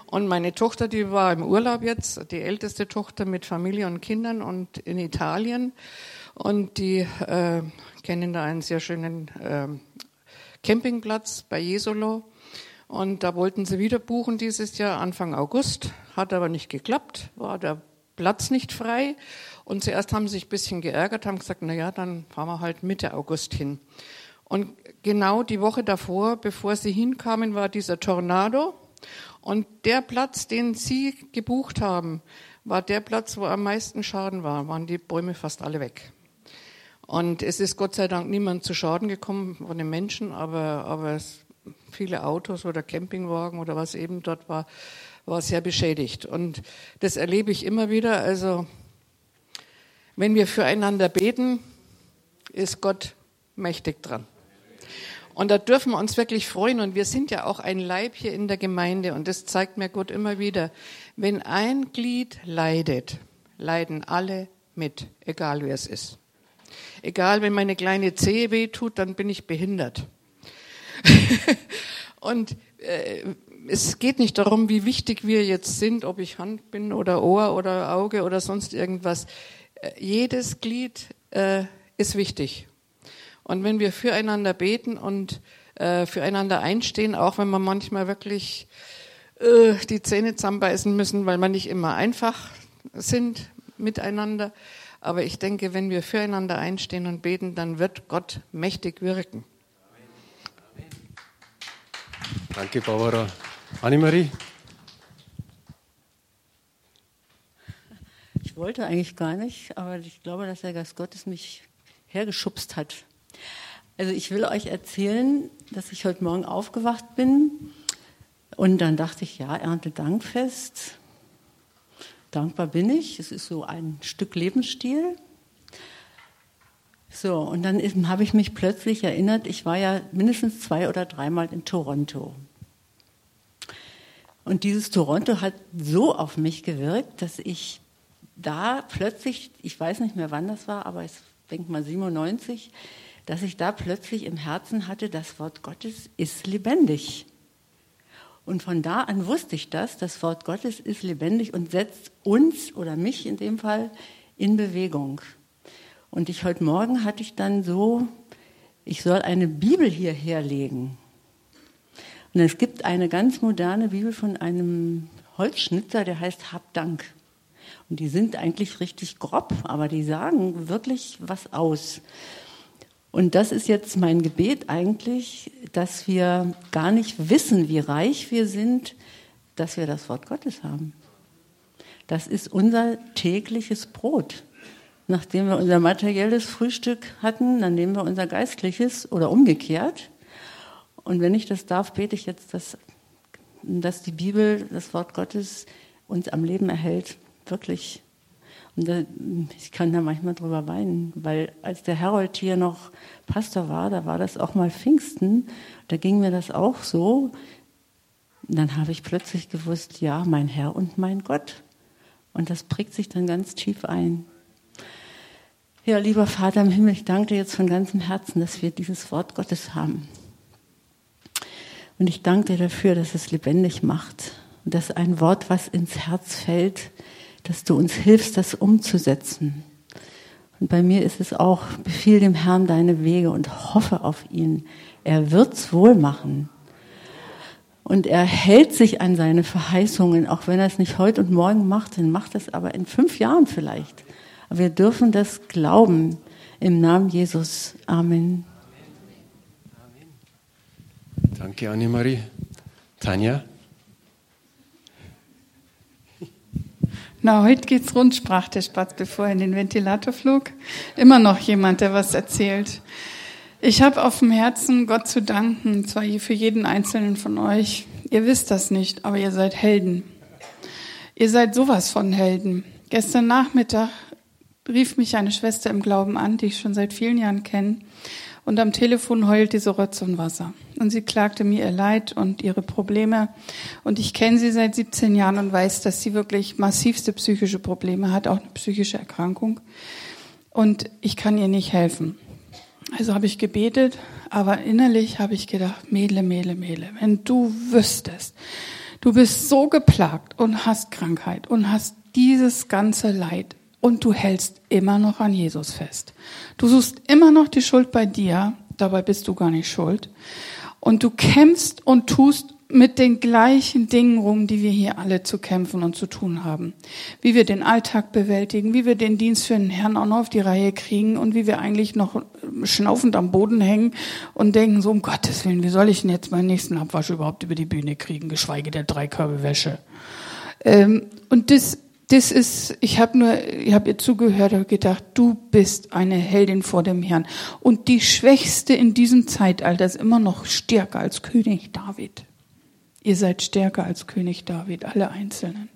Und meine Tochter, die war im Urlaub jetzt, die älteste Tochter mit Familie und Kindern und in Italien. Und die äh, kennen da einen sehr schönen äh, Campingplatz bei Jesolo. Und da wollten sie wieder buchen dieses Jahr, Anfang August. Hat aber nicht geklappt, war der Platz nicht frei. Und zuerst haben sie sich ein bisschen geärgert, haben gesagt, na ja, dann fahren wir halt Mitte August hin. Und genau die Woche davor, bevor sie hinkamen, war dieser Tornado. Und der Platz, den sie gebucht haben, war der Platz, wo am meisten Schaden war, waren die Bäume fast alle weg. Und es ist Gott sei Dank niemand zu Schaden gekommen von den Menschen, aber, aber viele Autos oder Campingwagen oder was eben dort war, war sehr beschädigt. Und das erlebe ich immer wieder. Also, wenn wir füreinander beten, ist Gott mächtig dran. Und da dürfen wir uns wirklich freuen. Und wir sind ja auch ein Leib hier in der Gemeinde. Und das zeigt mir Gott immer wieder. Wenn ein Glied leidet, leiden alle mit, egal wer es ist. Egal, wenn meine kleine Zehe weh tut, dann bin ich behindert. und äh, es geht nicht darum, wie wichtig wir jetzt sind, ob ich Hand bin oder Ohr oder Auge oder sonst irgendwas. Äh, jedes Glied äh, ist wichtig. Und wenn wir füreinander beten und äh, füreinander einstehen, auch wenn wir manchmal wirklich äh, die Zähne zusammenbeißen müssen, weil wir nicht immer einfach sind miteinander. Aber ich denke, wenn wir füreinander einstehen und beten, dann wird Gott mächtig wirken. Danke, Barbara. Annemarie? Ich wollte eigentlich gar nicht, aber ich glaube, dass der Geist Gottes mich hergeschubst hat. Also ich will euch erzählen, dass ich heute Morgen aufgewacht bin und dann dachte ich, ja, Erntedankfest, dankbar bin ich, es ist so ein Stück Lebensstil. So, und dann habe ich mich plötzlich erinnert, ich war ja mindestens zwei oder dreimal in Toronto. Und dieses Toronto hat so auf mich gewirkt, dass ich da plötzlich, ich weiß nicht mehr wann das war, aber ich denke mal 97, dass ich da plötzlich im Herzen hatte, das Wort Gottes ist lebendig. Und von da an wusste ich das, das Wort Gottes ist lebendig und setzt uns oder mich in dem Fall in Bewegung. Und ich heute Morgen hatte ich dann so, ich soll eine Bibel hierher legen. Und es gibt eine ganz moderne Bibel von einem Holzschnitzer, der heißt Hab Dank. Und die sind eigentlich richtig grob, aber die sagen wirklich was aus. Und das ist jetzt mein Gebet eigentlich, dass wir gar nicht wissen, wie reich wir sind, dass wir das Wort Gottes haben. Das ist unser tägliches Brot. Nachdem wir unser materielles Frühstück hatten, dann nehmen wir unser geistliches oder umgekehrt. Und wenn ich das darf, bete ich jetzt, dass, dass die Bibel, das Wort Gottes uns am Leben erhält. Wirklich da, ich kann da manchmal drüber weinen, weil als der Harold hier noch Pastor war, da war das auch mal Pfingsten, da ging mir das auch so. Und dann habe ich plötzlich gewusst, ja, mein Herr und mein Gott. Und das prägt sich dann ganz tief ein. Ja, lieber Vater im Himmel, ich danke dir jetzt von ganzem Herzen, dass wir dieses Wort Gottes haben. Und ich danke dir dafür, dass es lebendig macht und dass ein Wort, was ins Herz fällt, dass du uns hilfst, das umzusetzen. Und bei mir ist es auch, befiehl dem Herrn deine Wege und hoffe auf ihn. Er wird's wohl machen. Und er hält sich an seine Verheißungen, auch wenn er es nicht heute und morgen macht, dann macht es aber in fünf Jahren vielleicht. Aber wir dürfen das glauben. Im Namen Jesus. Amen. Danke, Annemarie. Tanja? Na, heute geht's rund, sprach der Spatz, bevor er in den Ventilator flog. Immer noch jemand, der was erzählt. Ich habe auf dem Herzen, Gott zu danken, zwar für jeden einzelnen von euch. Ihr wisst das nicht, aber ihr seid Helden. Ihr seid sowas von Helden. Gestern Nachmittag rief mich eine Schwester im Glauben an, die ich schon seit vielen Jahren kenne. Und am Telefon heulte sie Rotz und Wasser. Und sie klagte mir ihr Leid und ihre Probleme. Und ich kenne sie seit 17 Jahren und weiß, dass sie wirklich massivste psychische Probleme hat, auch eine psychische Erkrankung. Und ich kann ihr nicht helfen. Also habe ich gebetet, aber innerlich habe ich gedacht, Mädle, Mädle, Mädle, wenn du wüsstest, du bist so geplagt und hast Krankheit und hast dieses ganze Leid und du hältst immer noch an Jesus fest. Du suchst immer noch die Schuld bei dir, dabei bist du gar nicht schuld. Und du kämpfst und tust mit den gleichen Dingen rum, die wir hier alle zu kämpfen und zu tun haben. Wie wir den Alltag bewältigen, wie wir den Dienst für den Herrn auch noch auf die Reihe kriegen und wie wir eigentlich noch schnaufend am Boden hängen und denken so, um Gottes Willen, wie soll ich denn jetzt meinen nächsten Abwasch überhaupt über die Bühne kriegen, geschweige der drei Körbe Wäsche. Ähm, und das das ist, ich habe nur, ich habe ihr zugehört und gedacht, du bist eine Heldin vor dem Herrn. Und die Schwächste in diesem Zeitalter ist immer noch stärker als König David. Ihr seid stärker als König David, alle Einzelnen.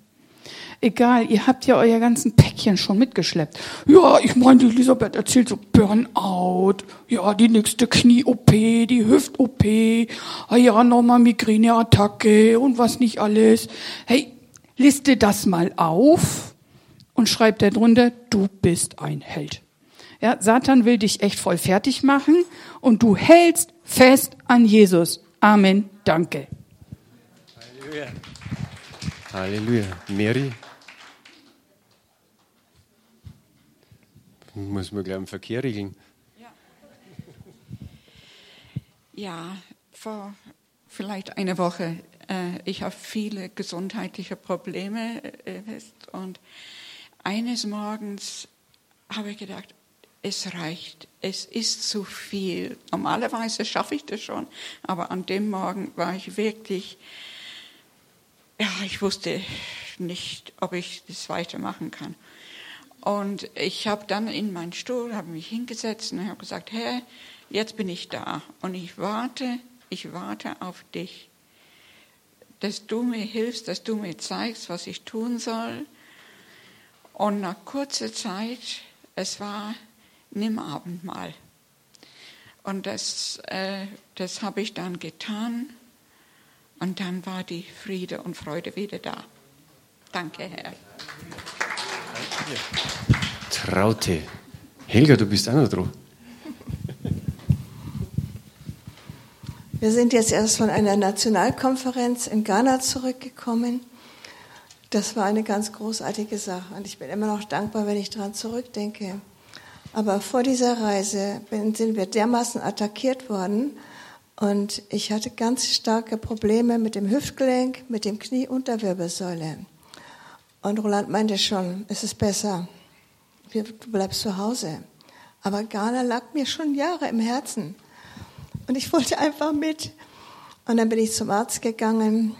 Egal, ihr habt ja euer ganzen Päckchen schon mitgeschleppt. Ja, ich meine, die Elisabeth erzählt so Burnout, ja, die nächste Knie-OP, die Hüft-OP, ah ja, nochmal Migräne-Attacke und was nicht alles. Hey, liste das mal auf und schreib darunter, du bist ein Held. Ja, Satan will dich echt voll fertig machen und du hältst fest an Jesus. Amen. Danke. Halleluja. Halleluja. Mary? Muss man gleich im Verkehr regeln. Ja, vor vielleicht einer Woche, ich habe viele gesundheitliche Probleme äh, und eines Morgens habe ich gedacht, es reicht, es ist zu viel. Normalerweise schaffe ich das schon, aber an dem Morgen war ich wirklich, ja, ich wusste nicht, ob ich das weitermachen kann. Und ich habe dann in meinen Stuhl, habe mich hingesetzt und habe gesagt, Herr, jetzt bin ich da und ich warte, ich warte auf dich, dass du mir hilfst, dass du mir zeigst, was ich tun soll. Und nach kurzer Zeit, es war nimm Abendmahl. Und das, äh, das habe ich dann getan. Und dann war die Friede und Freude wieder da. Danke, Herr. Traute. Helga, du bist auch noch dran. Wir sind jetzt erst von einer Nationalkonferenz in Ghana zurückgekommen. Das war eine ganz großartige Sache und ich bin immer noch dankbar, wenn ich daran zurückdenke. Aber vor dieser Reise sind wir dermaßen attackiert worden und ich hatte ganz starke Probleme mit dem Hüftgelenk, mit dem Knie und der Wirbelsäule. Und Roland meinte schon, es ist besser, du bleibst zu Hause. Aber Ghana lag mir schon Jahre im Herzen. Und ich wollte einfach mit. Und dann bin ich zum Arzt gegangen.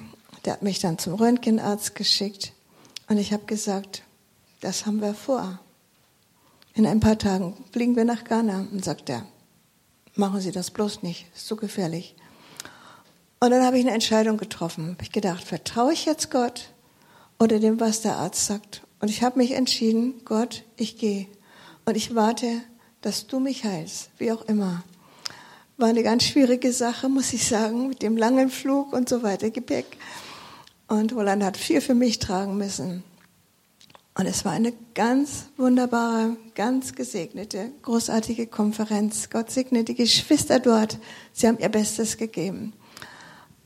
Der hat mich dann zum Röntgenarzt geschickt. Und ich habe gesagt, das haben wir vor. In ein paar Tagen fliegen wir nach Ghana. Und sagt er, machen Sie das bloß nicht, ist zu gefährlich. Und dann habe ich eine Entscheidung getroffen. Habe ich gedacht, vertraue ich jetzt Gott oder dem, was der Arzt sagt? Und ich habe mich entschieden, Gott, ich gehe. Und ich warte, dass du mich heilst, wie auch immer. War eine ganz schwierige Sache, muss ich sagen, mit dem langen Flug und so weiter, Gepäck. Und Roland hat viel für mich tragen müssen. Und es war eine ganz wunderbare, ganz gesegnete, großartige Konferenz. Gott segne die Geschwister dort. Sie haben ihr Bestes gegeben.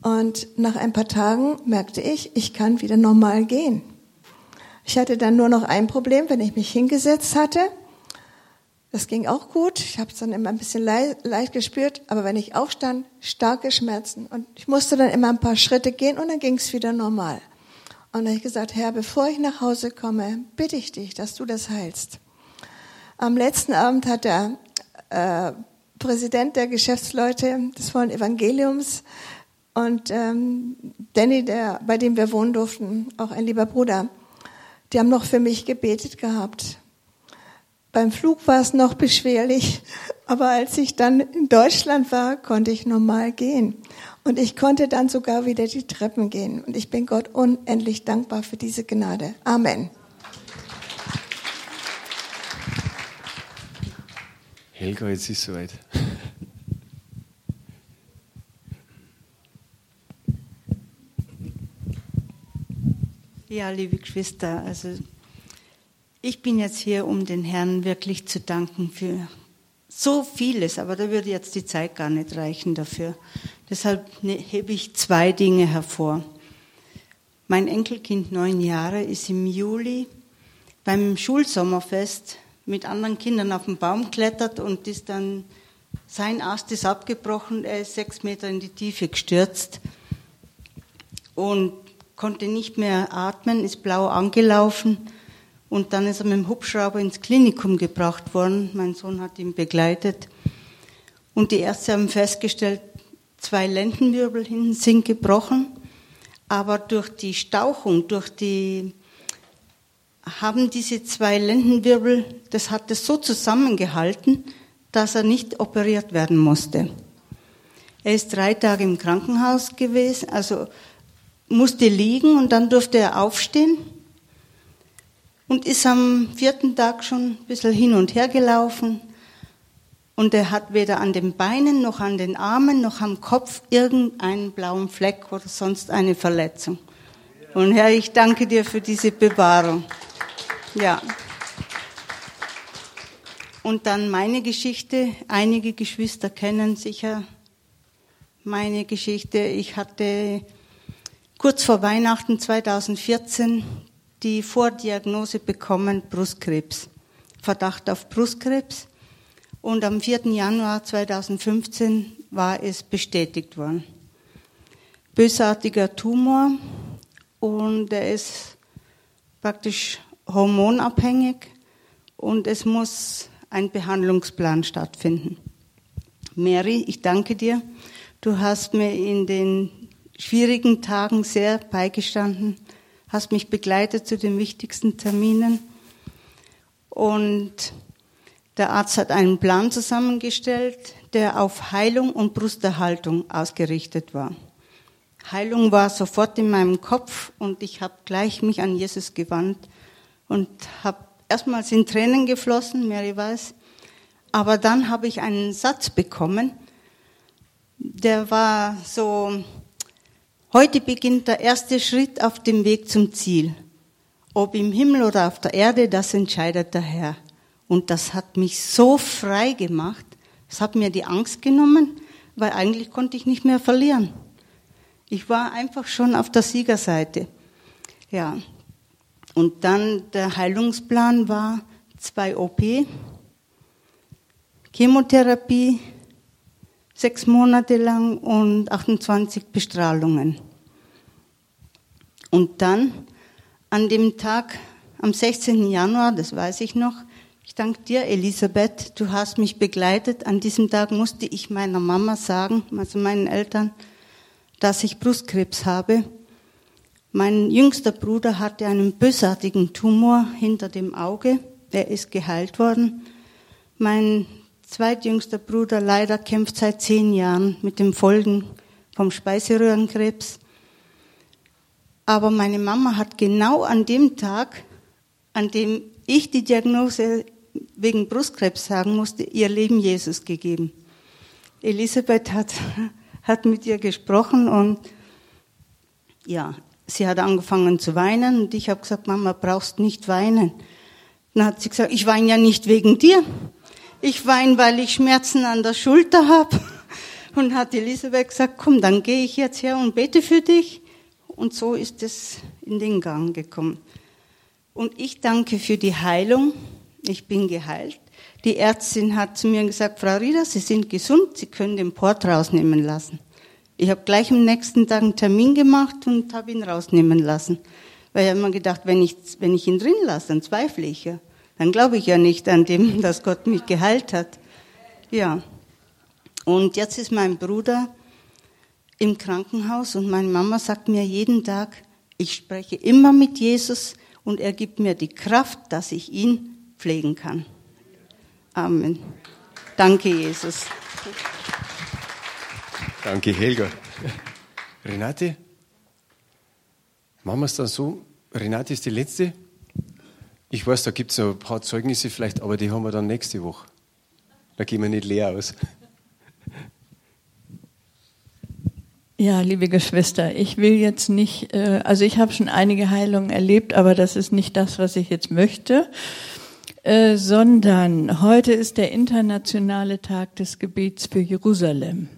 Und nach ein paar Tagen merkte ich, ich kann wieder normal gehen. Ich hatte dann nur noch ein Problem, wenn ich mich hingesetzt hatte. Das ging auch gut. Ich habe es dann immer ein bisschen leicht, gespürt. Aber wenn ich aufstand, starke Schmerzen. Und ich musste dann immer ein paar Schritte gehen und dann ging es wieder normal. Und dann habe ich gesagt, Herr, bevor ich nach Hause komme, bitte ich dich, dass du das heilst. Am letzten Abend hat der äh, Präsident der Geschäftsleute des Vollen Evangeliums und ähm, Danny, der, bei dem wir wohnen durften, auch ein lieber Bruder, die haben noch für mich gebetet gehabt. Beim Flug war es noch beschwerlich, aber als ich dann in Deutschland war, konnte ich normal gehen. Und ich konnte dann sogar wieder die Treppen gehen. Und ich bin Gott unendlich dankbar für diese Gnade. Amen. Helga, jetzt ist es soweit. Ja, liebe Geschwister, also ich bin jetzt hier, um den Herrn wirklich zu danken für so vieles, aber da würde jetzt die Zeit gar nicht reichen dafür. Deshalb ne, hebe ich zwei Dinge hervor. Mein Enkelkind, neun Jahre, ist im Juli beim Schulsommerfest mit anderen Kindern auf den Baum klettert und ist dann, sein Ast ist abgebrochen, er ist sechs Meter in die Tiefe gestürzt und konnte nicht mehr atmen, ist blau angelaufen und dann ist er mit dem Hubschrauber ins Klinikum gebracht worden. Mein Sohn hat ihn begleitet und die Ärzte haben festgestellt, zwei Lendenwirbel hinten sind gebrochen, aber durch die Stauchung, durch die haben diese zwei Lendenwirbel, das hat es so zusammengehalten, dass er nicht operiert werden musste. Er ist drei Tage im Krankenhaus gewesen, also musste liegen und dann durfte er aufstehen und ist am vierten Tag schon ein bisschen hin und her gelaufen, und er hat weder an den Beinen noch an den Armen noch am Kopf irgendeinen blauen Fleck oder sonst eine Verletzung. Und Herr, ich danke dir für diese Bewahrung. Ja. Und dann meine Geschichte. Einige Geschwister kennen sicher meine Geschichte. Ich hatte kurz vor Weihnachten 2014 die Vordiagnose bekommen, Brustkrebs. Verdacht auf Brustkrebs. Und am 4. Januar 2015 war es bestätigt worden. Bösartiger Tumor und er ist praktisch hormonabhängig und es muss ein Behandlungsplan stattfinden. Mary, ich danke dir. Du hast mir in den schwierigen Tagen sehr beigestanden, hast mich begleitet zu den wichtigsten Terminen und der Arzt hat einen Plan zusammengestellt, der auf Heilung und Brusterhaltung ausgerichtet war. Heilung war sofort in meinem Kopf und ich habe gleich mich an Jesus gewandt und habe erstmals in Tränen geflossen, Mary weiß, aber dann habe ich einen Satz bekommen, der war so, heute beginnt der erste Schritt auf dem Weg zum Ziel. Ob im Himmel oder auf der Erde, das entscheidet der Herr. Und das hat mich so frei gemacht. Es hat mir die Angst genommen, weil eigentlich konnte ich nicht mehr verlieren. Ich war einfach schon auf der Siegerseite. Ja. Und dann der Heilungsplan war zwei OP, Chemotherapie, sechs Monate lang und 28 Bestrahlungen. Und dann an dem Tag, am 16. Januar, das weiß ich noch, ich danke dir, Elisabeth, du hast mich begleitet. An diesem Tag musste ich meiner Mama sagen, also meinen Eltern, dass ich Brustkrebs habe. Mein jüngster Bruder hatte einen bösartigen Tumor hinter dem Auge. Der ist geheilt worden. Mein zweitjüngster Bruder leider kämpft seit zehn Jahren mit den Folgen vom Speiseröhrenkrebs. Aber meine Mama hat genau an dem Tag, an dem ich die Diagnose wegen Brustkrebs sagen musste, ihr Leben Jesus gegeben. Elisabeth hat, hat mit ihr gesprochen und ja, sie hat angefangen zu weinen und ich habe gesagt, Mama, brauchst nicht weinen. Dann hat sie gesagt, ich weine ja nicht wegen dir. Ich weine, weil ich Schmerzen an der Schulter habe. Und hat Elisabeth gesagt, komm, dann gehe ich jetzt her und bete für dich. Und so ist es in den Gang gekommen. Und ich danke für die Heilung ich bin geheilt. Die Ärztin hat zu mir gesagt, Frau Rieder, Sie sind gesund, Sie können den Port rausnehmen lassen. Ich habe gleich am nächsten Tag einen Termin gemacht und habe ihn rausnehmen lassen. Weil ich habe mir gedacht, wenn ich, wenn ich ihn drin lasse, dann zweifle ich ja. Dann glaube ich ja nicht an dem, dass Gott mich geheilt hat. Ja. Und jetzt ist mein Bruder im Krankenhaus und meine Mama sagt mir jeden Tag, ich spreche immer mit Jesus und er gibt mir die Kraft, dass ich ihn pflegen kann. Amen. Danke, Jesus. Danke, Helga. Renate? Machen wir es dann so. Renate ist die Letzte. Ich weiß, da gibt es noch ein paar Zeugnisse vielleicht, aber die haben wir dann nächste Woche. Da gehen wir nicht leer aus. Ja, liebe Geschwister, ich will jetzt nicht, äh, also ich habe schon einige Heilungen erlebt, aber das ist nicht das, was ich jetzt möchte. Äh, sondern heute ist der internationale Tag des Gebets für Jerusalem.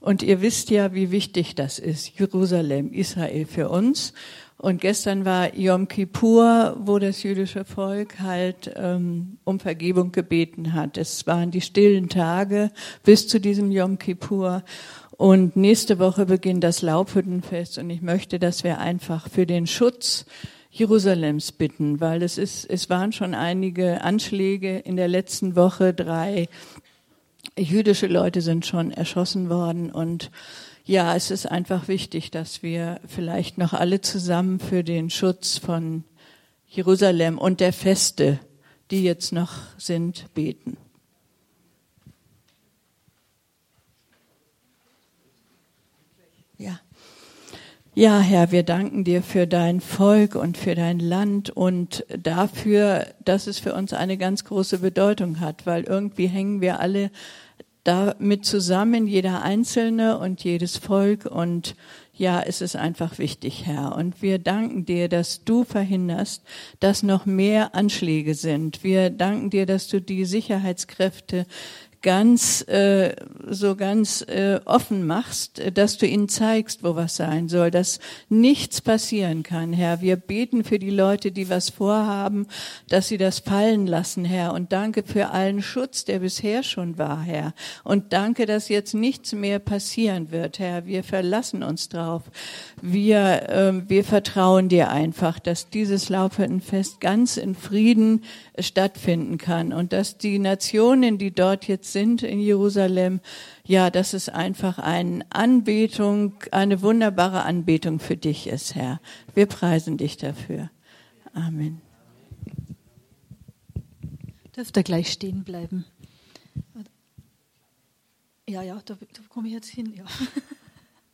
Und ihr wisst ja, wie wichtig das ist, Jerusalem, Israel für uns. Und gestern war Yom Kippur, wo das jüdische Volk halt ähm, um Vergebung gebeten hat. Es waren die stillen Tage bis zu diesem Yom Kippur. Und nächste Woche beginnt das Laubhüttenfest. Und ich möchte, dass wir einfach für den Schutz Jerusalems bitten, weil es ist, es waren schon einige Anschläge in der letzten Woche. Drei jüdische Leute sind schon erschossen worden und ja, es ist einfach wichtig, dass wir vielleicht noch alle zusammen für den Schutz von Jerusalem und der Feste, die jetzt noch sind, beten. Ja. Ja, Herr, wir danken dir für dein Volk und für dein Land und dafür, dass es für uns eine ganz große Bedeutung hat, weil irgendwie hängen wir alle damit zusammen, jeder Einzelne und jedes Volk und ja, es ist einfach wichtig, Herr. Und wir danken dir, dass du verhinderst, dass noch mehr Anschläge sind. Wir danken dir, dass du die Sicherheitskräfte ganz äh, so ganz äh, offen machst, äh, dass du ihnen zeigst, wo was sein soll, dass nichts passieren kann, Herr. Wir beten für die Leute, die was vorhaben, dass sie das fallen lassen, Herr. Und danke für allen Schutz, der bisher schon war, Herr. Und danke, dass jetzt nichts mehr passieren wird, Herr. Wir verlassen uns drauf. Wir, äh, wir vertrauen dir einfach, dass dieses Laubhüttenfest ganz in Frieden stattfinden kann und dass die Nationen, die dort jetzt sind in Jerusalem, ja, dass es einfach eine Anbetung, eine wunderbare Anbetung für dich ist, Herr. Wir preisen dich dafür. Amen. Dürft ihr gleich stehen bleiben? Ja, ja, da, da komme ich jetzt hin. Ja.